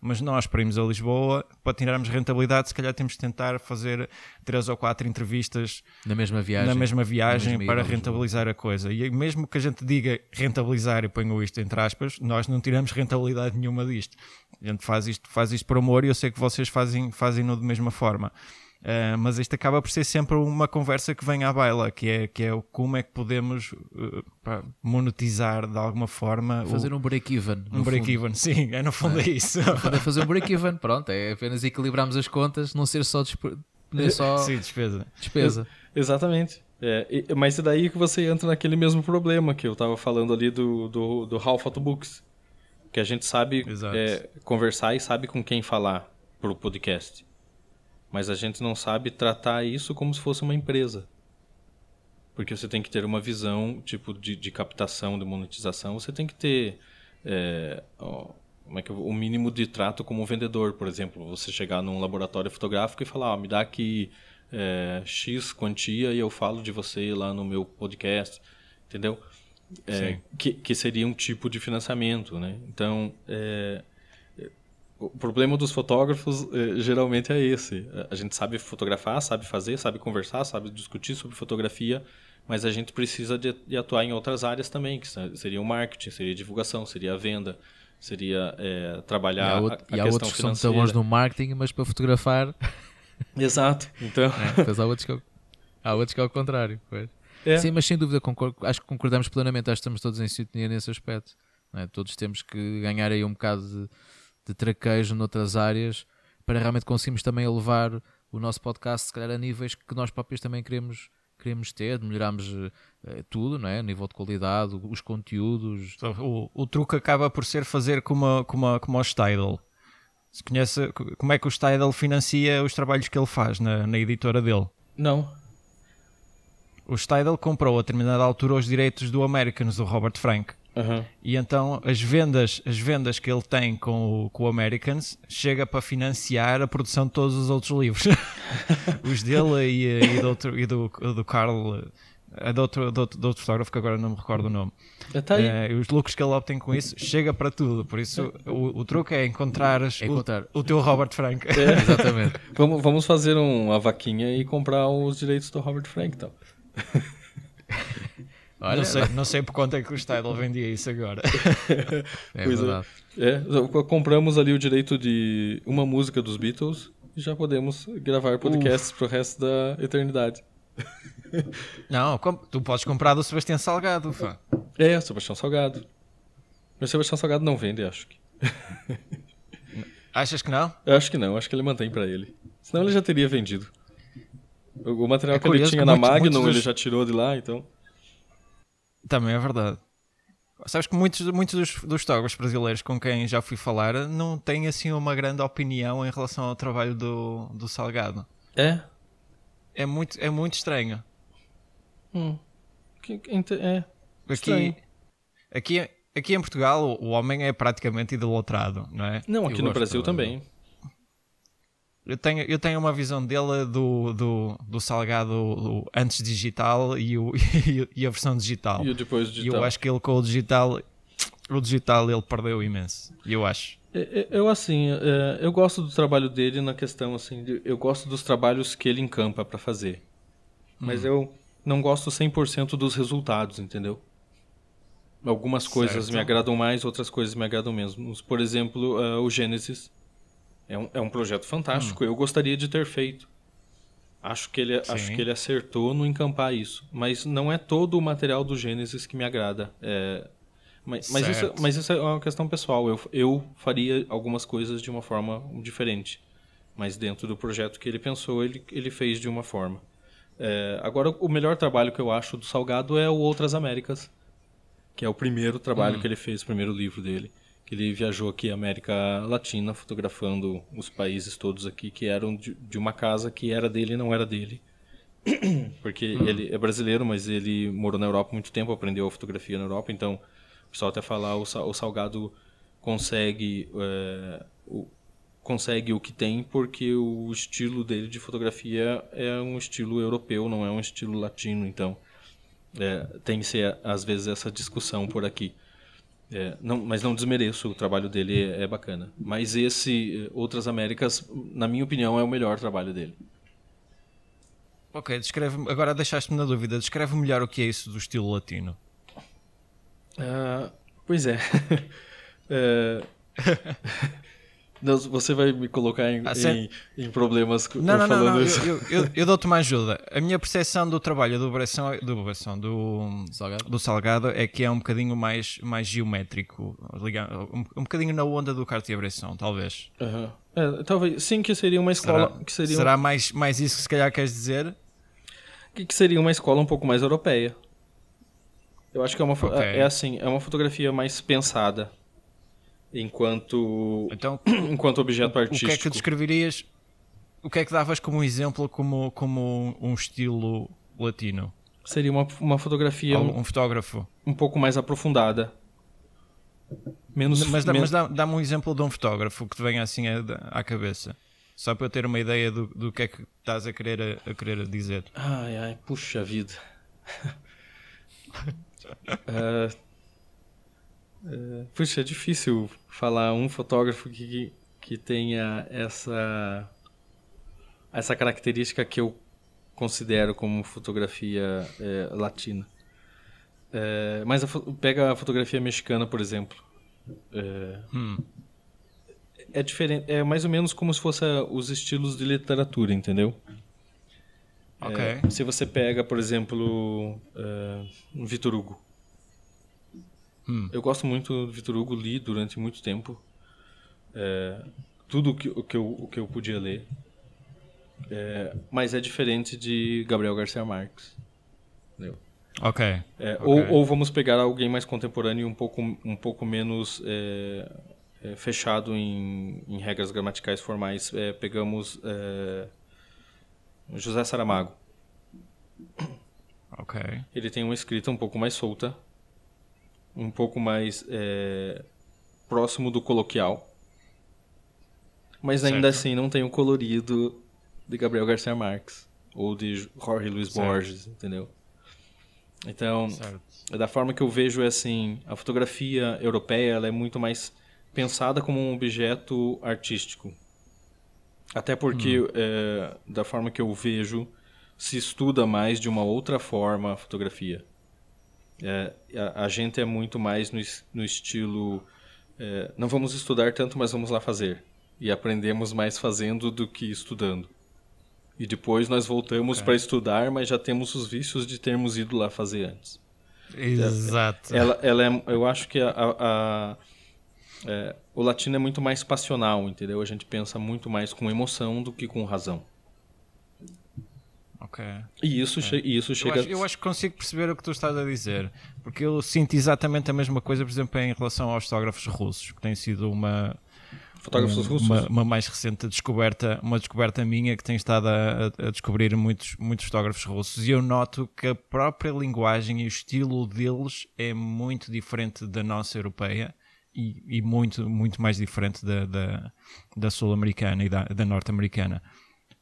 Mas nós, para irmos a Lisboa, para tirarmos rentabilidade, se calhar temos de tentar fazer três ou quatro entrevistas Na mesma viagem. na mesma viagem ida para rentabilizar a coisa. E mesmo que a gente diga rentabilizar, e ponho isto entre aspas, nós não tiramos rentabilidade nenhuma disto. A gente faz isto, faz isto por amor e eu sei que vocês fazem, fazem-no da mesma forma. Ah, mas isto acaba por ser sempre uma conversa que vem à baila, que é, que é o como é que podemos uh, pá, monetizar de alguma forma o- Fazer um break-even. um break-even. Sim, é no fundo é, isso. Poder fazer um break-even, pronto, é apenas equilibrarmos as contas, não ser só, despe- não é só Sim, despesa. despesa. Exatamente. É, e- mas é daí que você entra naquele mesmo problema que eu estava falando ali do, do, do Hall Photobooks. Que a gente sabe é, conversar e sabe com quem falar pro podcast. Mas a gente não sabe tratar isso como se fosse uma empresa. Porque você tem que ter uma visão tipo de, de captação, de monetização. Você tem que ter é, ó, como é que eu- o mínimo de trato como vendedor, por exemplo. Você chegar num laboratório fotográfico e falar, ó, me dá aqui é, X quantia e eu falo de você lá no meu podcast, entendeu? É, que, que seria um tipo de financiamento, né? Então, é, o problema dos fotógrafos eh, geralmente é esse. A gente sabe fotografar, sabe fazer, sabe conversar, sabe discutir sobre fotografia, mas a gente precisa de, de atuar em outras áreas também, que se- seria o marketing, seria a divulgação, seria a venda, seria eh, E trabalhar há, a, out- a e há outros que são financeira. bons no marketing, mas para fotografar, Exato. Então, depois há outros que, é o- há outros que é ao contrário. é, Sim, mas sem dúvida, concordo- acho que concordamos plenamente, acho que estamos todos em sintonia nesse aspecto. é? Todos temos que ganhar aí um bocado de, de traquejo noutras áreas para realmente conseguirmos também elevar o nosso podcast, se calhar, a níveis que nós próprios também queremos, queremos ter, de melhorarmos eh, tudo, não é? O nível de qualidade, os conteúdos. O, o truque acaba por ser fazer como, como, como o Steidl. Se conhece como é que o Steidl financia os trabalhos que ele faz na, na editora dele? não. O Steidl comprou a determinada altura os direitos do Americans, do Robert Frank. Aham. E então as vendas, as vendas que ele tem com o, com o Americans chega para financiar a produção de todos os outros livros. os dele e, e, do, outro, e do, do Carl, eh, de outro, de, outro, de outro fotógrafo que agora não me recordo o nome. E os lucros que ele obtém com isso chega para tudo. Por isso o, o truque é encontrar, É encontrar. O, o teu Robert Frank. Exatamente. Vamos, vamos fazer um, uma vaquinha e comprar os direitos do Robert Frank, então. Olha, não, sei, não sei por quanto é que o Steidl vendia isso agora. é Pois é. verdade. É, co- compramos ali o direito de uma música dos Beatles e já podemos gravar podcasts pro resto da eternidade. Não, tu podes comprar do Sebastião Salgado. Fã. É, Sebastião Salgado. Mas Sebastião Salgado não vende, acho que. Achas que não? Eu acho que não, acho que ele mantém pra ele. Senão ele já teria vendido. O o material É que ele tinha que na muitos- Magnum muitos dos- ele já tirou de lá, então. Também é verdade. Sabes que muitos, muitos dos, dos fotógrafos brasileiros com quem já fui falar não têm assim uma grande opinião em relação ao trabalho do, do Salgado. É? É muito, é muito estranho. Hum. Que- que inte- é. Aqui, Estranho. aqui, aqui em Portugal o, homem é praticamente idolatrado, não é? Não, Eu aqui no gosto Brasil também. Eu tenho, eu tenho uma visão dele do, do, do Salgado do antes digital e, o, e a versão digital. E o depois E digital. eu acho que ele com o digital, o digital ele perdeu imenso. Eu acho. É, é, Eu, assim, é, eu gosto do trabalho dele na questão, assim, eu gosto dos trabalhos que ele encampa pra fazer. Mas eu não gosto 100% dos resultados, entendeu? Algumas coisas Certo. me agradam mais, outras coisas me agradam menos. Por exemplo, o Gênesis. É um, é um projeto fantástico, eu gostaria de ter feito. Acho que, ele, acho que ele acertou no encampar isso. Mas não é todo o material do Gênesis que me agrada. É, mas, mas, isso, mas isso é uma questão pessoal. Eu, eu faria algumas coisas de uma forma diferente. Mas dentro do projeto que ele pensou, ele, ele fez de uma forma. É, agora, o melhor trabalho que eu acho do Salgado é o Outras Américas, que é o primeiro trabalho hum. que ele fez, o primeiro livro dele que ele viajou aqui à América Latina fotografando os países todos aqui que eram de, de uma casa que era dele e não era dele. Porque hum. ele é brasileiro, mas ele morou na Europa muito tempo, aprendeu a fotografia na Europa, então o pessoal até fala o, o Salgado consegue é, o, consegue o que tem porque o estilo dele de fotografia é um estilo europeu, não é um estilo latino, então é, tem que ser às vezes essa discussão por aqui. É, não, mas não desmereço, o trabalho dele é, é, bacana. Mas esse, eh, Outras Américas, na minha opinião, é o melhor trabalho dele. Ok, descreve agora deixaste-me na dúvida, descreve melhor o que é isso do estilo latino. Uh, pois é. é... Não, você vai me colocar em, ah, em, em, problemas não, não, falando não, não. isso. Eu, eu, eu dou-te uma ajuda. A minha percepção do trabalho do Bressão, do, Bressão, do, Salgado. do Salgado é que é um bocadinho mais, mais geométrico, um, um bocadinho na onda do Cartier-Bresson, talvez. Uhum. É, talvez, sim, que seria uma escola... Será, que seria será mais, mais isso que se calhar queres dizer? Que, que seria uma escola um pouco mais europeia. Eu acho que é uma, okay. é assim, é uma fotografia mais pensada enquanto então, enquanto objeto artístico. O que é que descreverias? O que é que davas como exemplo como como um estilo latino? Seria uma, uma fotografia um, um fotógrafo um pouco mais aprofundada. Menos, mas dá, mas dá-me um exemplo de um fotógrafo que te venha assim à, cabeça. Só para eu ter uma ideia do, do que é que estás a querer, a, a querer dizer. Ai, ai, puxa vida. uh, Uh, puxa, é difícil falar um fotógrafo que, que tenha essa, essa característica que eu considero como fotografia é, latina. É, mas a, pega a fotografia mexicana, por exemplo. É, hum. é diferente, é mais ou menos como se fosse os estilos de literatura, entendeu? Okay. se você pega, por exemplo, uh, Vitor Hugo. Hum. Eu gosto muito do Vitor Hugo, li durante muito tempo. É, tudo que, o, que eu, o que eu podia ler. É, mas é diferente de Gabriel Garcia Marques. Entendeu? Ok. É, okay. Ou, ou, vamos pegar alguém mais contemporâneo um pouco, um pouco menos é, é, fechado em, em, regras gramaticais formais. É, pegamos José Saramago. Ok. Ele tem uma escrita um pouco mais solta, um pouco mais é, próximo do coloquial. Mas ainda certo. assim não tem o colorido de Gabriel Garcia Marques ou de Jorge Luiz certo. Borges, entendeu? Então, certo. da forma que eu vejo é assim, a fotografia europeia ela é muito mais pensada como um objeto artístico. Até porque, hum. é, da forma que eu vejo, se estuda mais de uma outra forma a fotografia. É, a, a, gente é muito mais no, no estilo. É, não vamos estudar tanto, mas vamos lá fazer. E aprendemos mais fazendo do que estudando. E depois nós voltamos para estudar, mas já temos os vícios de termos ido lá fazer antes. Exato. Ela, ela é, eu acho que a, a, a é, o latino é muito mais passional, entendeu? A gente pensa muito mais com emoção do que com razão. Ok. E isso, é. che isso chega. Eu acho, eu acho, que consigo perceber o que tu estás a dizer, porque eu sinto exatamente a mesma coisa, por exemplo, em relação aos fotógrafos russos, que tem sido uma. Fotógrafos um, russos? Uma, uma, mais recente descoberta, uma descoberta minha que tem estado a, a, descobrir muitos, muitos fotógrafos russos e eu noto que a própria linguagem e o estilo deles é muito diferente da nossa europeia e, e muito, muito mais diferente da, da, da sul-americana e da, da norte-americana.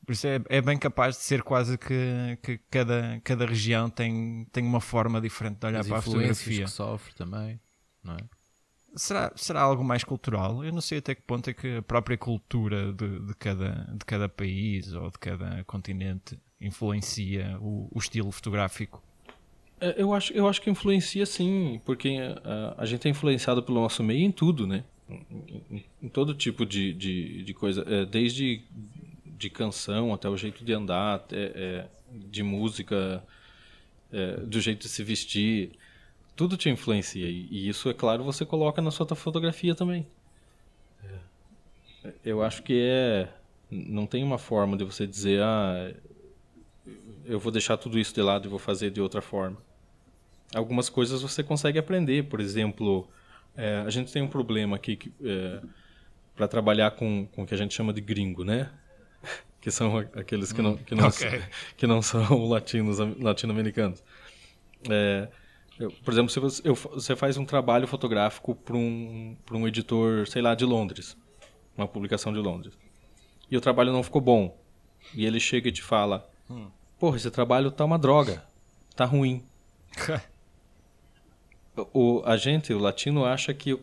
Por isso é, é bem capaz de ser quase que, que cada, cada região tem, tem uma forma diferente de olhar As para a fotografia. que sofre também, não é? Será, será algo mais cultural? Eu não sei até que ponto é que a própria cultura de, de, cada, de cada país ou de cada continente influencia o, o estilo fotográfico. É, eu acho, eu acho que influencia sim, porque a, a gente é influenciado pelo nosso meio em tudo, né? Em, em, em todo tipo de, de, de coisa. É, desde de canção, até o jeito de andar, até, é, de música, é, do jeito de se vestir, tudo te influencia. E, isso, é claro, você coloca na sua fotografia também. É. Eu acho que é. Não tem uma forma de você dizer, ah, eu vou deixar tudo isso de lado e vou fazer de outra forma. Algumas coisas você consegue aprender, por exemplo, é, a gente tem um problema aqui é, para trabalhar com, com o que a gente chama de gringo, né? que são aqueles que não, que não, okay. que não são latinos, latino-americanos. É, por exemplo, se você, eu, você, faz um trabalho fotográfico para um, um editor, sei lá, de Londres, uma publicação de Londres, e o trabalho não ficou bom, e ele chega e te fala, hum. porra, esse trabalho tá uma droga, tá ruim. o, a gente, o latino, acha que,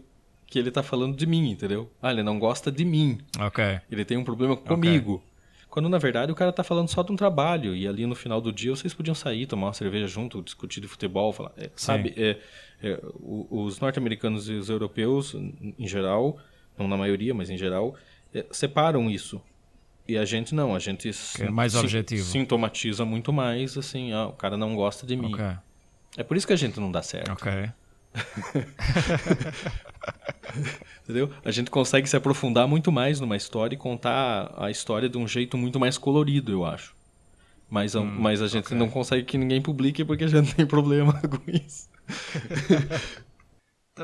que ele tá falando de mim, entendeu? Ah, ele não gosta de mim. Ok. Ele tem um problema comigo. Okay. Quando na verdade o cara tá falando só de um trabalho e ali no final do dia vocês podiam sair, tomar uma cerveja junto, discutir de futebol, falar, é, sabe? É, é, os norte-americanos e os europeus, em geral, não na maioria, mas em geral, é, separam isso. E a gente não, a gente é mais objetivo. sintomatiza muito mais, assim, ah, o cara não gosta de mim. Okay. É por isso que a gente não dá certo. Ok. Entendeu? A gente consegue se aprofundar muito mais numa história e contar a história de um jeito muito mais colorido, eu acho. Mas, hum, mas a gente okay. não consegue que ninguém publique porque a gente tem problema com isso.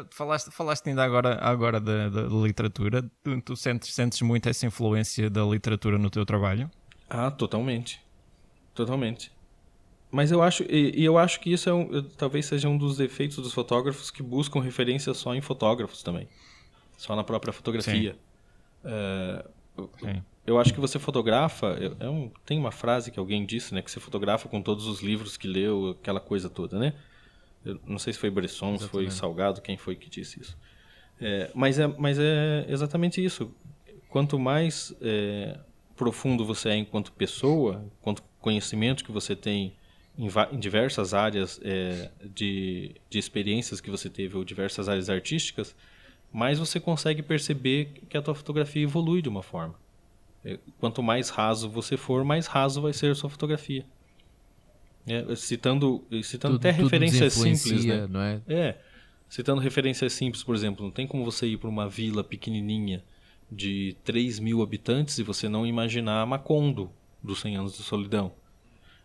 falaste, falaste ainda agora, agora da, da literatura. Tu, tu, sentes, sentes muito essa influência da literatura no teu trabalho? Ah, totalmente. Totalmente. Mas eu acho, e, e eu acho que isso é um, talvez seja um dos defeitos dos fotógrafos que buscam referência só em fotógrafos também, só na própria fotografia. É, Sim. Eu acho que você fotografa, é um, tem uma frase que alguém disse, né, que você fotografa com todos os livros que leu, aquela coisa toda, né? Eu não sei se foi Bresson, se foi Salgado, quem foi que disse isso. É, mas, é, mas é exatamente isso. Quanto mais é, profundo você é enquanto pessoa, quanto conhecimento que você tem em, em diversas áreas é, de, de experiências que você teve ou diversas áreas artísticas, mais você consegue perceber que a tua fotografia evolui de uma forma. É, quanto mais raso você for, mais raso vai ser a sua fotografia. É, citando citando tudo, até referências simples, né? Não é? é, citando referências simples, por exemplo, não tem como você ir para uma vila pequenininha de 3 mil habitantes e você não imaginar Macondo dos 100 anos de solidão.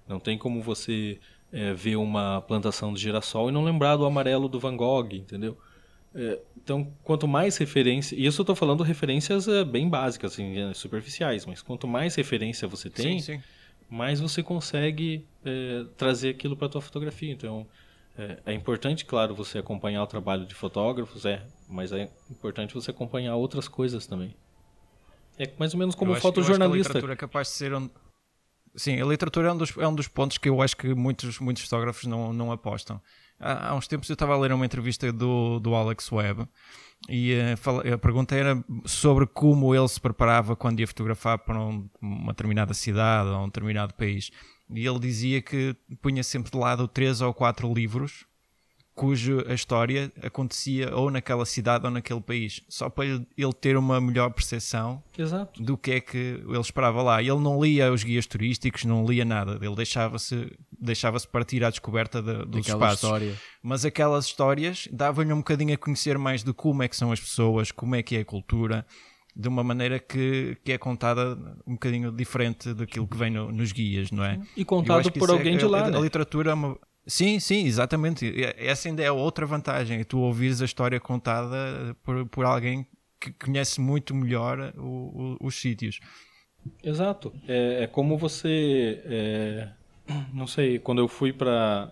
Não tem como você é, ver uma plantação de girassol e não lembrar do amarelo do Van Gogh, entendeu? É, então, quanto mais referência, e isso eu estou falando referências é, bem básicas, assim, é, superficiais, mas quanto mais referência você tem, sim, sim. mais você consegue é, trazer aquilo para a tua fotografia. Então, é, é, importante, claro, você acompanhar o trabalho de fotógrafos, é, mas é importante você acompanhar outras coisas também. É mais ou menos como eu fotojornalista. Acho que a literatura é capaz de ser Sim, a literatura é um dos, é um dos pontos que eu acho que muitos, muitos fotógrafos não, não apostam. Há, há uns tempos eu estava a ler uma entrevista do, do Alex Webb e a, eh, a pergunta era sobre como ele se preparava quando ia fotografar para um, uma determinada cidade ou um determinado país. E ele dizia que punha sempre de lado três ou quatro livros cuja história acontecia ou naquela cidade ou naquele país, só para ele ter uma melhor percepção Exato. do que é que ele esperava lá. Ele não lia os guias turísticos, não lia nada, ele deixava-se deixava -se partir à descoberta de, dos Daquela espaços. História. Mas aquelas histórias davam-lhe um bocadinho a conhecer mais de como é que são as pessoas, como é que é a cultura, de uma maneira que, que é contada um bocadinho diferente daquilo que vem no, nos guias, não é? E contado por é alguém é, de lá, a, né? a literatura é uma, Sim, sim, exatamente. Essa ainda é outra vantagem. Tu ouvires a história contada por, por alguém que conhece muito melhor o, o, os sítios. Exato. É, é como você. É, não sei, quando eu fui para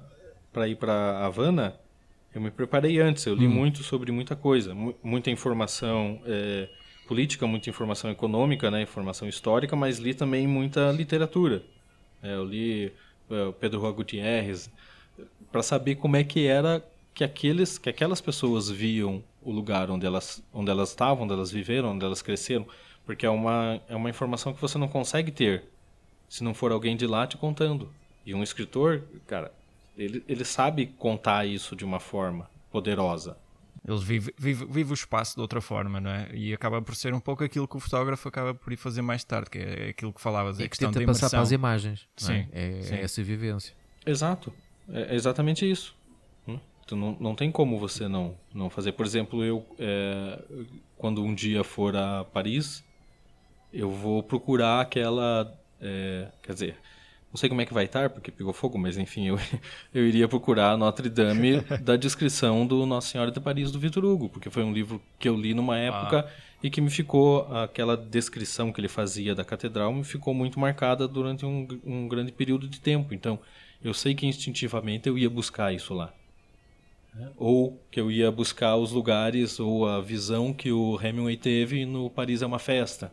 ir para Havana, eu me preparei antes. Eu li hum. muito sobre muita coisa. Muita informação é, política, muita informação econômica, né, informação histórica, mas li também muita literatura. É, eu li é, Pedro Juan Gutierrez para saber como é que era que aqueles que aquelas pessoas viam o lugar onde elas onde elas estavam, onde elas viveram, onde elas cresceram, porque é uma é uma informação que você não consegue ter se não for alguém de lá te contando. E um escritor, cara, ele ele sabe contar isso de uma forma poderosa. Eles vivem vive, vive o espaço de outra forma, não é? E acaba por ser um pouco aquilo que o fotógrafo acaba por ir fazer mais tarde, que é aquilo que falavas, E a que questão tenta da passar para as imagens. não é? Sim, É, sim. é essa vivência. Exato. É é exatamente isso. Hum? Então não, não tem como você não, não fazer. Por exemplo, eu, é, quando um dia for a Paris, eu vou procurar aquela. é, quer dizer, não sei como é que vai estar, porque pegou fogo, mas enfim, eu, eu iria procurar a Notre Dame da descrição do Nossa Senhora de Paris do Vitor Hugo, porque foi um livro que eu li numa época e que me ficou, aquela descrição que ele fazia da catedral, me ficou muito marcada durante um, um grande período de tempo. Então, eu sei que instintivamente eu ia buscar isso lá. né? Ou que eu ia buscar os lugares ou a visão que o Hemingway teve no Paris é uma festa.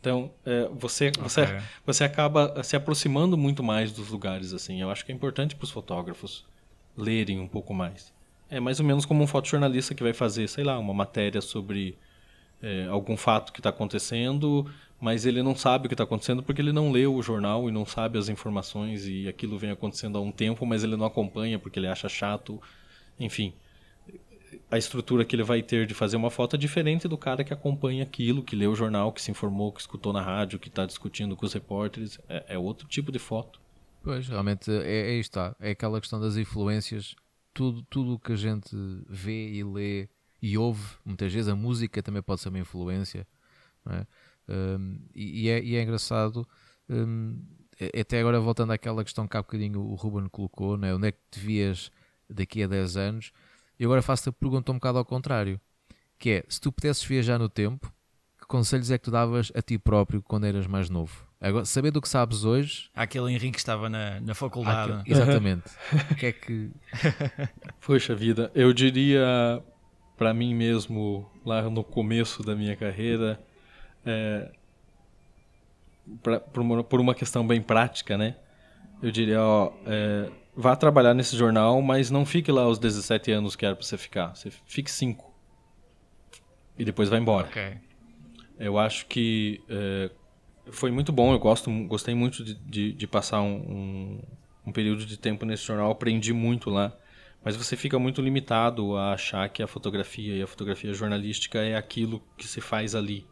Então, é, você, você, Ok. você acaba se aproximando muito mais dos lugares. assim. Eu acho que é importante para os fotógrafos lerem um pouco mais. É mais ou menos como um fotojornalista que vai fazer, sei lá, uma matéria sobre é, algum fato que está acontecendo, mas ele não sabe o que está acontecendo porque ele não leu o jornal e não sabe as informações e aquilo vem acontecendo há um tempo, mas ele não acompanha porque ele acha chato. Enfim, a estrutura que ele vai ter de fazer uma foto é diferente do cara que acompanha aquilo, que lê o jornal, que se informou, que escutou na rádio, que está discutindo com os repórteres. É, é outro tipo de foto. Pois, realmente é, é é aquela questão das influências, tudo o que a gente vê e lê e ouve, muitas vezes a música também pode ser uma influência, não é? Hum, e, e é, e é engraçado, a- até agora voltando àquela questão que há bocadinho o Ruben colocou, não é? onde é que te vias daqui a 10 anos, e agora faço-te a pergunta um bocado ao contrário, que é, se tu pudesses viajar no tempo, que conselhos é que tu davas a ti próprio quando eras mais novo? Agora, sabendo o que sabes hoje, Há aquele Henrique que estava na, na faculdade. Aquilo- exatamente. O que é que. Poxa vida, eu diria para mim mesmo lá no começo da minha carreira, é, pra- por, uma, por uma questão bem prática, né? Eu diria, ó, é, vá trabalhar nesse jornal, mas não fique lá os 17 anos que era para você ficar. Você fique 5. E depois vai embora. Ok. Eu acho que é, foi muito bom. Eu gosto, gostei muito de, de, de passar um, um, um período de tempo nesse jornal. Aprendi muito lá. Mas você fica muito limitado a achar que a fotografia e a fotografia jornalística é aquilo que se faz ali.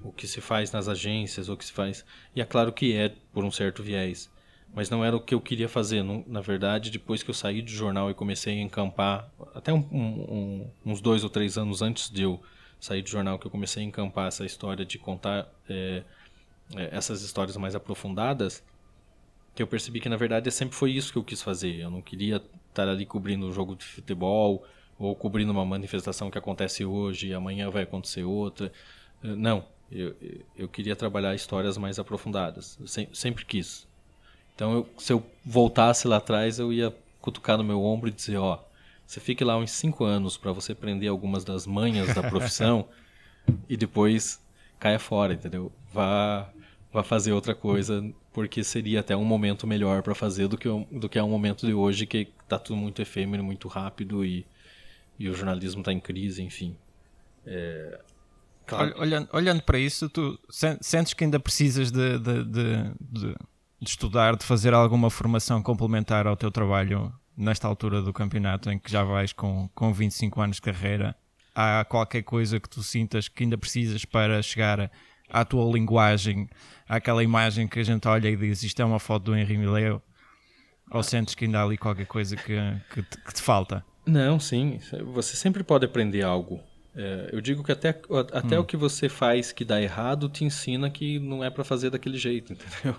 O que se faz nas agências, o que se faz. E é claro que é por um certo viés. Mas não era o que eu queria fazer. Na verdade, depois que eu saí do jornal e comecei a encampar, até um- um- uns dois ou três anos antes de eu sair do jornal, que eu comecei a encampar essa história de contar é, é, essas histórias mais aprofundadas, que eu percebi que na verdade sempre foi isso que eu quis fazer. Eu não queria estar ali cobrindo um jogo de futebol ou cobrindo uma manifestação que acontece hoje e amanhã vai acontecer outra. Eh, Não, eu, eu queria trabalhar histórias mais aprofundadas. Sempre quis. Então, eu- se eu voltasse lá atrás, eu ia cutucar no meu ombro e dizer: ó, você fique lá uns cinco anos para você aprender algumas das manhas da profissão e depois caia fora, entendeu? Vá, vá fazer outra coisa, porque seria até um momento melhor para fazer do que, do que é um momento de hoje que tá tudo muito efêmero, muito rápido e, e o jornalismo tá em crise, enfim. É, claro, Olha- Olhando, olhando para isso, tu sen- sentes que ainda precisas de, de, de, de- de estudar, de fazer alguma formação complementar ao teu trabalho nesta altura do campeonato, em que já vais com, com 25 anos de carreira? Há qualquer coisa que tu sintas que ainda precisas para chegar à tua linguagem, àquela imagem que a gente olha e diz isto é uma foto do Henri Mileu? Ou sentes que ainda há ali qualquer coisa que, que, te, que te falta? Não, sim. Você sempre pode aprender algo. É, eu digo que até, até o que você faz que dá errado te ensina que não é para fazer daquele jeito, entendeu?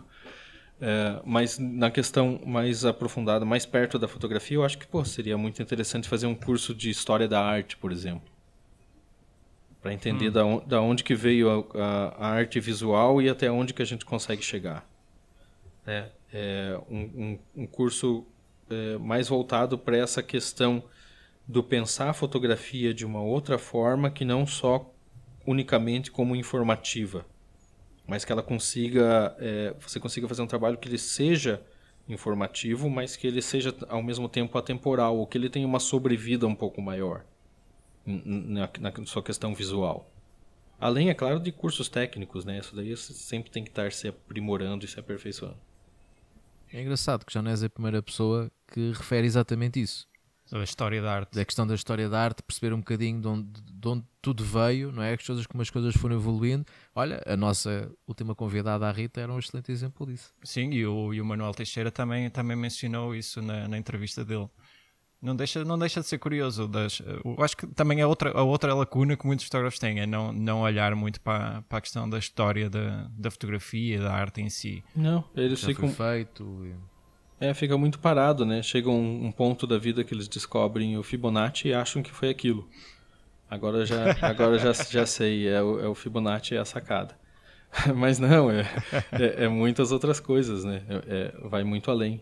É, mas na questão mais aprofundada, mais perto da fotografia, eu acho que pô, seria muito interessante fazer um curso de história da arte, por exemplo. Para entender da, on, da onde que veio a, a, a arte visual e até onde que a gente consegue chegar. É, é um, um, um curso é, mais voltado para essa questão do pensar a fotografia de uma outra forma que não só unicamente como informativa, mas que ela consiga, é, você consiga fazer um trabalho que ele seja informativo, mas que ele seja ao mesmo tempo atemporal, ou que ele tenha uma sobrevida um pouco maior na, na sua questão visual. Além, é claro, de cursos técnicos, né? Isso daí você sempre tem que estar se aprimorando e se aperfeiçoando. É engraçado que já não és a primeira pessoa que refere exatamente isso. da história da arte. Da questão da história da arte, perceber um bocadinho de onde, de onde tudo veio, não é? As coisas, como as coisas foram evoluindo. Olha, a nossa última convidada, a Rita, era um excelente exemplo disso. Sim, e o, e o Manuel Teixeira também, também mencionou isso na, na entrevista dele. Não deixa, não deixa de ser curioso. Das, eu acho que também é outra, a outra lacuna que muitos fotógrafos têm, é não, não olhar muito para, para a questão da história da, da fotografia, da arte em si. Não, eles Já ficam. feito. e- É, fica muito parado, né? Chega um, um ponto da vida que eles descobrem o Fibonacci e acham que foi aquilo. Agora já, agora já, já sei, é o, é o Fibonacci é a sacada. Mas não, é, é, é muitas outras coisas, né? É- é- vai muito além.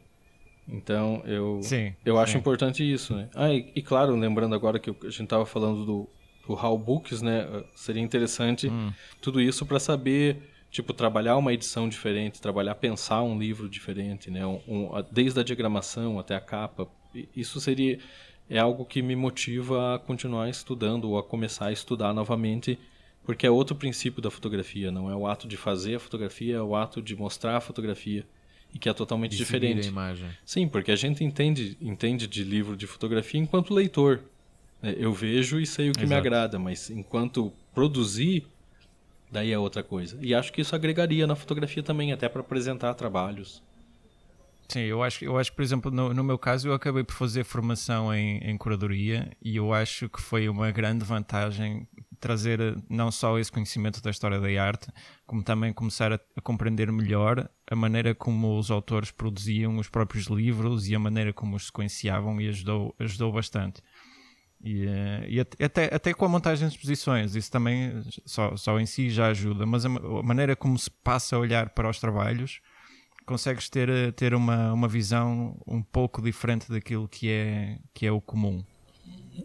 Então, eu, Sim, eu acho sim. importante isso, né? Ah, e, e claro, lembrando agora que a gente estava falando do, do How Books, né? Seria interessante Hum. tudo isso para saber, tipo, trabalhar uma edição diferente, trabalhar, pensar um livro diferente, né? Um, um- a- desde a diagramação até a capa. Isso seria é algo que me motiva a continuar estudando ou a começar a estudar novamente, porque é outro princípio da fotografia, não é o ato de fazer a fotografia, é o ato de mostrar a fotografia e que é totalmente diferente. a imagem. Sim, porque a gente entende, entende de livro de fotografia enquanto leitor. né? Eu vejo e sei o que me Exato. agrada, mas enquanto produzir, daí é outra coisa. E acho que isso agregaria na fotografia também, até para apresentar trabalhos. Sim, eu acho, eu acho por exemplo, no, no meu caso, eu acabei por fazer formação em, em curadoria e eu acho que foi uma grande vantagem trazer eh, não só esse conhecimento da história da arte, como também começar a, a compreender melhor a maneira como os autores produziam os próprios livros e a maneira como os sequenciavam e ajudou, ajudou bastante. E, eh, e at- até, até com a montagem de exposições, isso também só, só em si já ajuda, mas a, a maneira como se passa a olhar para os trabalhos consegues ter, eh, ter uma, uma visão um pouco diferente daquilo que é, que é o comum.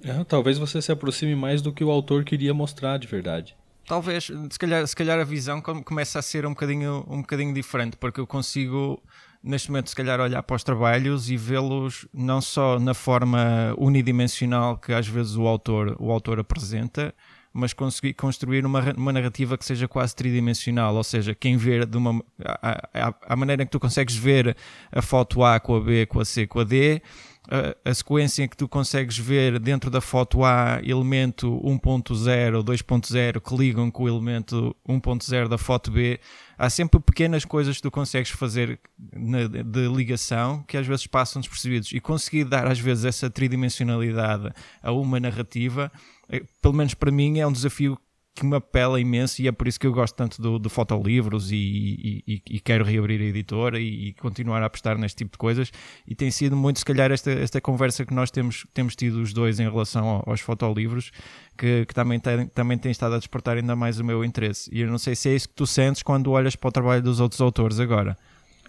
É, talvez você se aproxime mais do que o autor queria mostrar de verdade. Talvez, se calhar, se calhar a visão come- começa a ser um bocadinho, um bocadinho diferente, porque eu consigo, neste momento, se calhar, olhar para os trabalhos e vê-los não só na forma unidimensional que às vezes o autor, o autor apresenta, mas conseguir construir uma, uma narrativa que seja quase tridimensional, ou seja, quem ver de uma a, a, a maneira que tu consegues ver a foto A com a B, com a C, com a D, a, a sequência que tu consegues ver dentro da foto A elemento 1.0 ou 2.0 que ligam com o elemento 1.0 da foto B, há sempre pequenas coisas que tu consegues fazer na- de ligação que às vezes passam despercebidos. E conseguir dar às vezes essa tridimensionalidade a uma narrativa, eh, pelo menos para mim é um desafio que me apela imenso e é por isso que eu gosto tanto do, do fotolivros e, e, e- e quero reabrir a editora e, e continuar a apostar neste tipo de coisas. E tem sido muito se calhar esta, esta conversa que nós temos, temos tido os dois em relação ao- aos fotolivros que, que também, tem, também tem estado a despertar ainda mais o meu interesse. E eu não sei se é isso que tu sentes quando olhas para o trabalho dos outros autores agora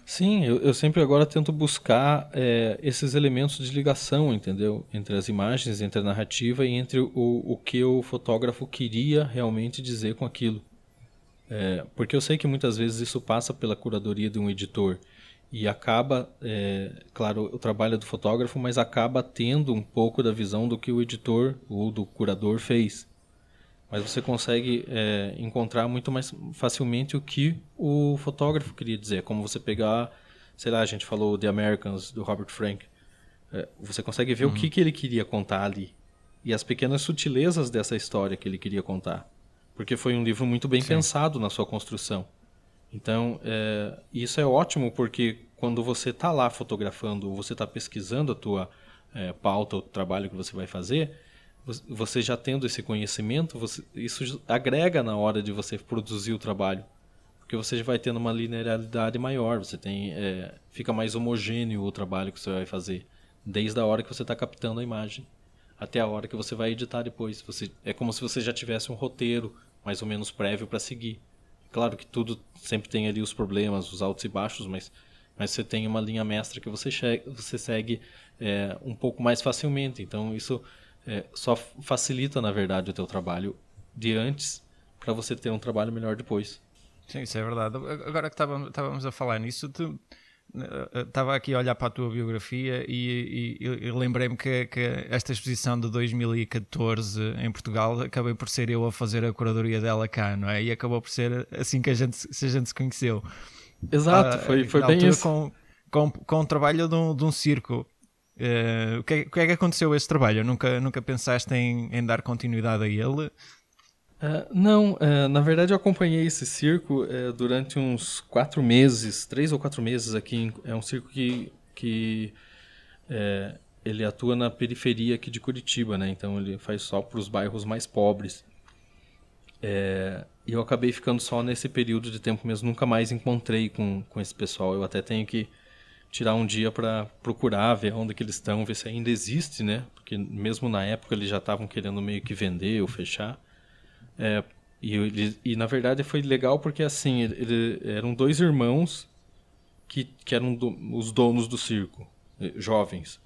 Sim, eu, eu sempre agora tento buscar é, esses elementos de ligação, entendeu? Entre as imagens, entre a narrativa e entre o, o que o fotógrafo queria realmente dizer com aquilo. É, porque eu sei que muitas vezes isso passa pela curadoria de um editor e acaba, é, claro, o trabalho do fotógrafo, mas acaba tendo um pouco da visão do que o editor ou do curador fez mas você consegue é, encontrar muito mais facilmente o que o fotógrafo queria dizer. Como você pegar, sei lá, a gente falou The Americans, do Robert Frank. É, você consegue ver o que, que ele queria contar ali. E as pequenas sutilezas dessa história que ele queria contar. Porque foi um livro muito bem pensado na sua construção. Então, é, isso é ótimo porque quando você está lá fotografando, ou você está pesquisando a tua é, pauta, o trabalho que você vai fazer, você- já tendo esse conhecimento, você- isso agrega na hora de você produzir o trabalho. Porque você já vai tendo uma linearidade maior, você tem, é, fica mais homogêneo o trabalho que você vai fazer. Desde a hora que você está captando a imagem até a hora que você vai editar depois. Você, é como se você já tivesse um roteiro mais ou menos prévio para seguir. Claro que tudo sempre tem ali os problemas, os altos e baixos, mas, mas você tem uma linha mestra que você, você segue é, um pouco mais facilmente. Então isso é, só facilita, na verdade, o teu trabalho de antes para você ter um trabalho melhor depois. Sim, isso é verdade. Agora que estávamos, a falar nisso, tu- estava aqui a olhar para a tua biografia e, e- e- lembrei-me que, que esta exposição de 2014 em Portugal acabei por ser eu a fazer a curadoria dela cá, não é? E acabou por ser assim que a gente, se a gente se conheceu. Exato, Ah, foi, foi bem isso. Com, com, com o trabalho de um, de um circo. Uh, o, que é, o, que é, que aconteceu a esse trabalho? Nunca, nunca pensaste em, em dar continuidade a ele? Uh, não, uh, na verdade eu acompanhei esse circo durante uns quatro meses, três ou quatro meses aqui. É um circo que, que ele atua na periferia aqui de Curitiba, né? Então ele faz só para os bairros mais pobres. E eu acabei ficando só nesse período de tempo mesmo, nunca mais encontrei com, com esse pessoal. Eu até tenho que tirar um dia para procurar, ver onde que eles estão, ver se ainda existe, né? Porque mesmo na época eles já estavam querendo meio que vender ou fechar. É, e, ele, e na verdade foi legal porque assim, ele, ele, eram dois irmãos que, que eram do, os donos do circo, eh, jovens.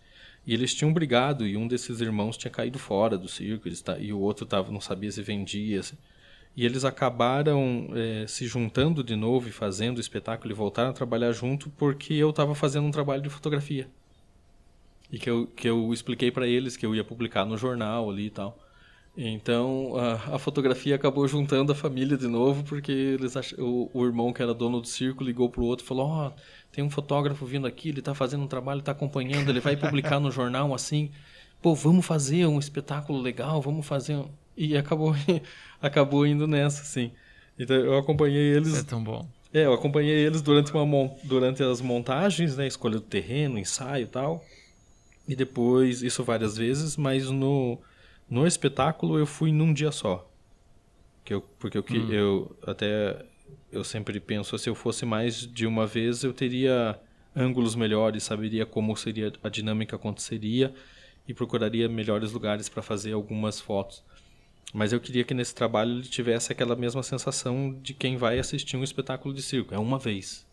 E eles tinham brigado e um desses irmãos tinha caído fora do circo eles, e o outro tava, não sabia se vendia. Assim. E eles acabaram é, se juntando de novo e fazendo o espetáculo e voltaram a trabalhar junto porque eu estava fazendo um trabalho de fotografia. E que eu, que eu expliquei para eles que eu ia publicar no jornal ali e tal. Então a, a, fotografia acabou juntando a família de novo, porque eles ach... o, o, irmão que era dono do circo ligou pro outro e falou: Ó, oh, tem um fotógrafo vindo aqui, ele tá fazendo um trabalho, tá acompanhando, ele vai publicar no jornal assim. Pô, vamos fazer um espetáculo legal, vamos fazer. E acabou, acabou indo nessa, assim. Então eu acompanhei eles. É tão bom. É, eu acompanhei eles durante, uma, durante as montagens, né? Escolha do terreno, ensaio e tal. E depois, isso várias vezes, mas no no espetáculo eu fui num dia só. Que eu, porque eu, hum. eu até eu sempre penso se eu fosse mais de uma vez eu teria ângulos melhores, saberia como seria a dinâmica aconteceria e procuraria melhores lugares para fazer algumas fotos. Mas eu queria que nesse trabalho ele tivesse aquela mesma sensação de quem vai assistir um espetáculo de circo. É uma vez.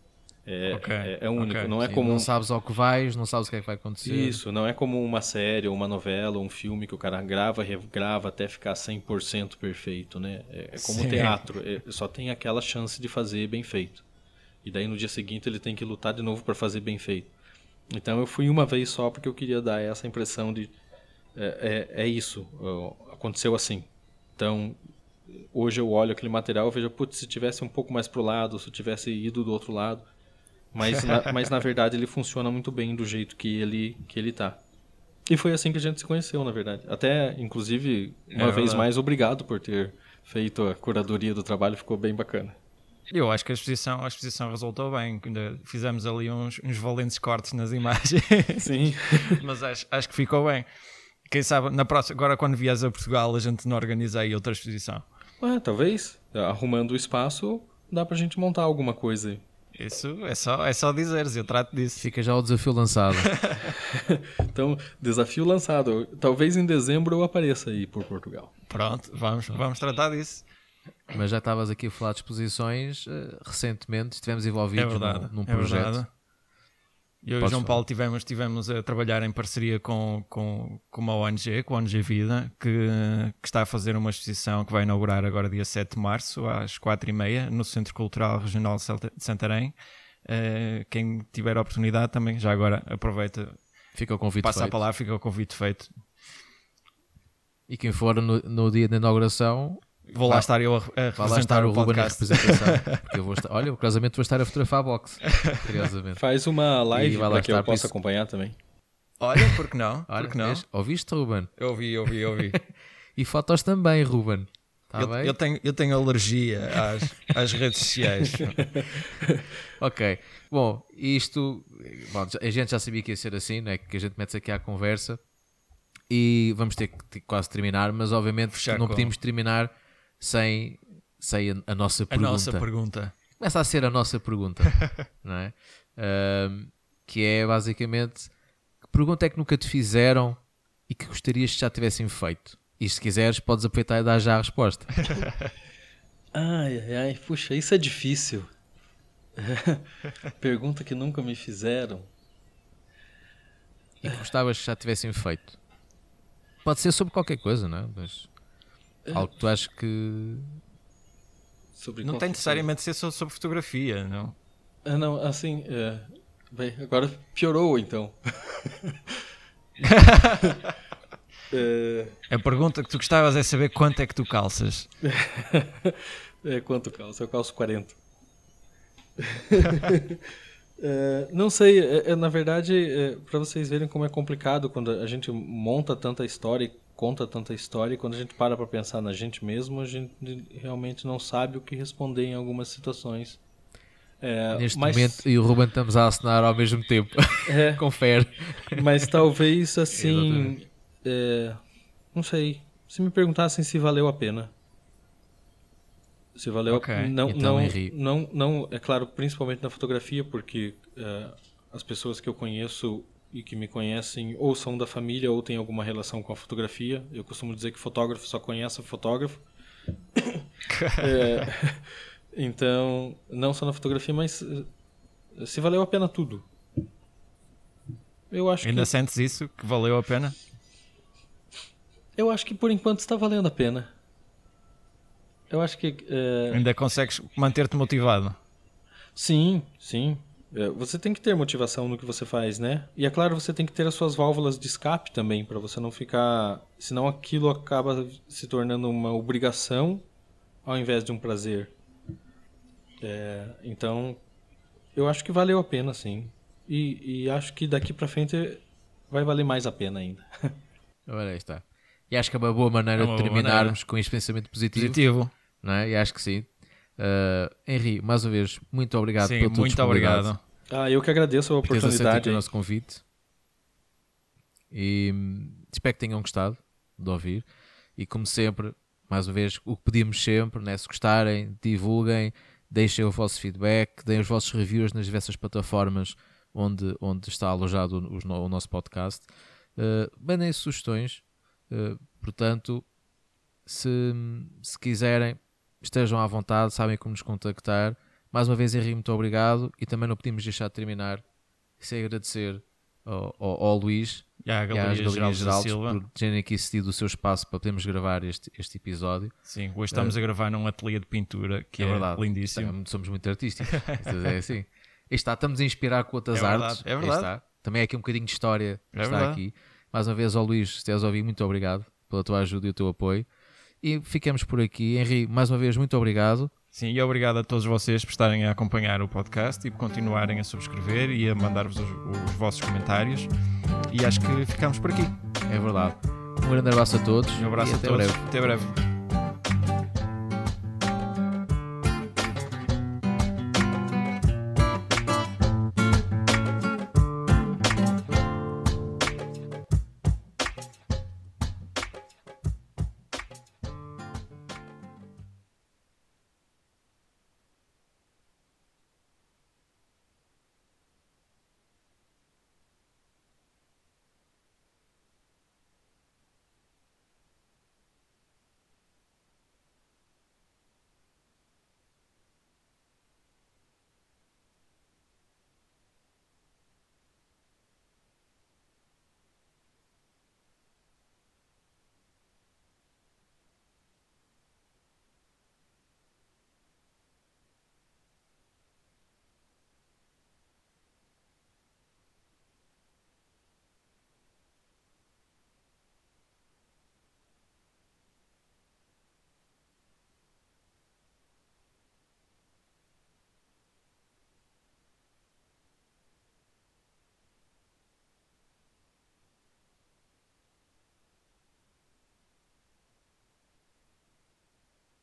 É, okay. é, é, único, okay. não é como... Não sabes ao que vais, não sabes o que é que vai acontecer. Isso, não é como uma série, uma novela, um filme que o cara grava, regrava até ficar 100% perfeito, né? É, é como Sim. teatro, é, só tem aquela chance de fazer bem feito. E daí no dia seguinte ele tem que lutar de novo para fazer bem feito. Então eu fui uma vez só porque eu queria dar essa impressão de... É, é, é isso, aconteceu assim. Então, hoje eu olho aquele material e vejo, putz, se tivesse um pouco mais pro lado, se tivesse ido do outro lado mas na, mas na verdade ele funciona muito bem do jeito que ele, que ele tá. E foi assim que a gente se conheceu, na verdade. Até, inclusive, uma é vez mais, obrigado por ter feito a curadoria do trabalho, ficou bem bacana. Eu acho que a exposição, a exposição resultou bem. Fizemos ali uns, uns valentes cortes nas imagens. Sim. Mas acho, acho que ficou bem. Quem sabe, na próxima, agora quando vies a Portugal, a gente não organiza aí outra exposição. Ué, talvez. Arrumando o espaço, dá pra gente montar alguma coisa aí. Isso é só, é só dizeres, eu trato disso. Fica já o desafio lançado. então, desafio lançado. Talvez em dezembro eu apareça aí por Portugal. Pronto, vamos, vamos tratar disso. Mas já estavas aqui a falar de exposições uh, recentemente, estivemos envolvidos é verdade, num, num é projeto. Verdade. Eu e o João Paulo tivemos, tivemos a trabalhar em parceria com, com, com uma ONG, com a ONG Vida, que, que está a fazer uma exposição que vai inaugurar agora dia 7 de março, às 4h30, no Centro Cultural Regional de Santarém. Uh, quem tiver a oportunidade também, já agora aproveita. Fica o convite passa feito. a palavra, fica o convite feito. E quem for no, no dia da inauguração, Vou lá estar eu a, a Vai lá estar o, o Ruben na representação. Porque eu vou estar, olha, o casamento vou estar a fotografar a box. Curiosamente. Faz uma live para que eu possa acompanhar também. Olha, porque não? Olha, porque não? Vês? Ouviste, Ruben? Eu ouvi, eu ouvi, eu ouvi. e fotos também, Ruben. Tá eu, bem? Eu, tenho, eu tenho alergia às, às redes sociais. ok. Bom, isto. Bom, a gente já sabia que ia ser assim, não é? Que a gente mete-se aqui à conversa e vamos ter que quase terminar, mas obviamente Fechar não com... podíamos terminar sem, sem a, a nossa pergunta. A nossa pergunta. Começa a ser a nossa pergunta, não é? que é basicamente que pergunta é que nunca te fizeram e que gostarias que já tivessem feito? E se quiseres, podes aproveitar e dar já a resposta. ai, ai, ai, puxa, isso é difícil. pergunta que nunca me fizeram. E que gostavas que já tivessem feito? Pode ser sobre qualquer coisa, não é? Mas Algo que tu achas que. Sobre não tem necessariamente ser só sobre fotografia, não? Ah, não, assim. É... Bem, agora piorou então. é... A pergunta que tu gostavas é saber quanto é que tu calças. é, quanto calço? Eu calço 40. É, não sei, é, é, na verdade, é, para vocês verem como é complicado quando a gente monta tanta história e conta tanta história, e quando a gente para para pensar na gente mesmo, a gente realmente não sabe o que responder em algumas situações. É, Neste mas... momento, e o Ruben estamos a assinar ao mesmo tempo. É, Confere. Mas talvez assim. é, não sei. Se me perguntassem se valeu a pena. Se valeu okay. não, então, não, não, não, é claro, principalmente na fotografia, porque uh, as pessoas que eu conheço e que me conhecem ou são da família ou têm alguma relação com a fotografia. Eu costumo dizer que fotógrafo só conhece fotógrafo. é, então, não só na fotografia, mas eh, se valeu a pena tudo. Eu acho Ainda que... sentes isso? Que valeu a pena? Eu acho que por enquanto está valendo a pena. Eu acho que. É... Ainda consegues manter-te motivado? Sim, sim. É, você tem que ter motivação no que você faz, né? E é claro, você tem que ter as suas válvulas de escape também, para você não ficar. Senão aquilo acaba se tornando uma obrigação ao invés de um prazer. É, então, eu acho que valeu a pena, sim. E, e acho que daqui para frente vai valer mais a pena ainda. Olha aí está. E acho que é uma boa maneira é uma de terminarmos maneira. com este pensamento positivo. Positivo não é? E acho que sim. Uh, Henri, mais uma vez, muito obrigado sim, pela tua muito obrigado. Ah, eu que agradeço a oportunidade. o nosso convite. E hum, espero que tenham gostado de ouvir. E como sempre, mais uma vez, o que pedimos sempre, né? se gostarem, divulguem, deixem o vosso feedback, deem os vossos reviews nas diversas plataformas onde, onde está alojado o, o nosso podcast. Uh, mandem sugestões. Uh, portanto, se, se quiserem, estejam à vontade, sabem como nos contactar. Mais uma vez, Henrique, muito obrigado. E também não podíamos deixar de terminar sem agradecer ao, ao, ao Luís e, à Galeria e às Galerias Geraldes por terem aqui cedido o seu espaço para podermos gravar este, este episódio. Sim, hoje estamos uh, a gravar num ateliê de pintura que é, é verdade, lindíssimo. Somos muito artísticos. é assim. Está, estamos a inspirar com outras é artes. é verdade. Está. Também é aqui um bocadinho de história que é está verdade. aqui. Mais uma vez, ao Luís, se estás a ouvir, muito obrigado pela tua ajuda e o teu apoio. E ficamos por aqui. Henri, mais uma vez, muito obrigado. Sim, e obrigado a todos vocês por estarem a acompanhar o podcast e por continuarem a subscrever e a mandar-vos os, os, vossos comentários. E acho que ficamos por aqui. É verdade. Um grande abraço a todos. Um abraço a todos. Breve. Até breve.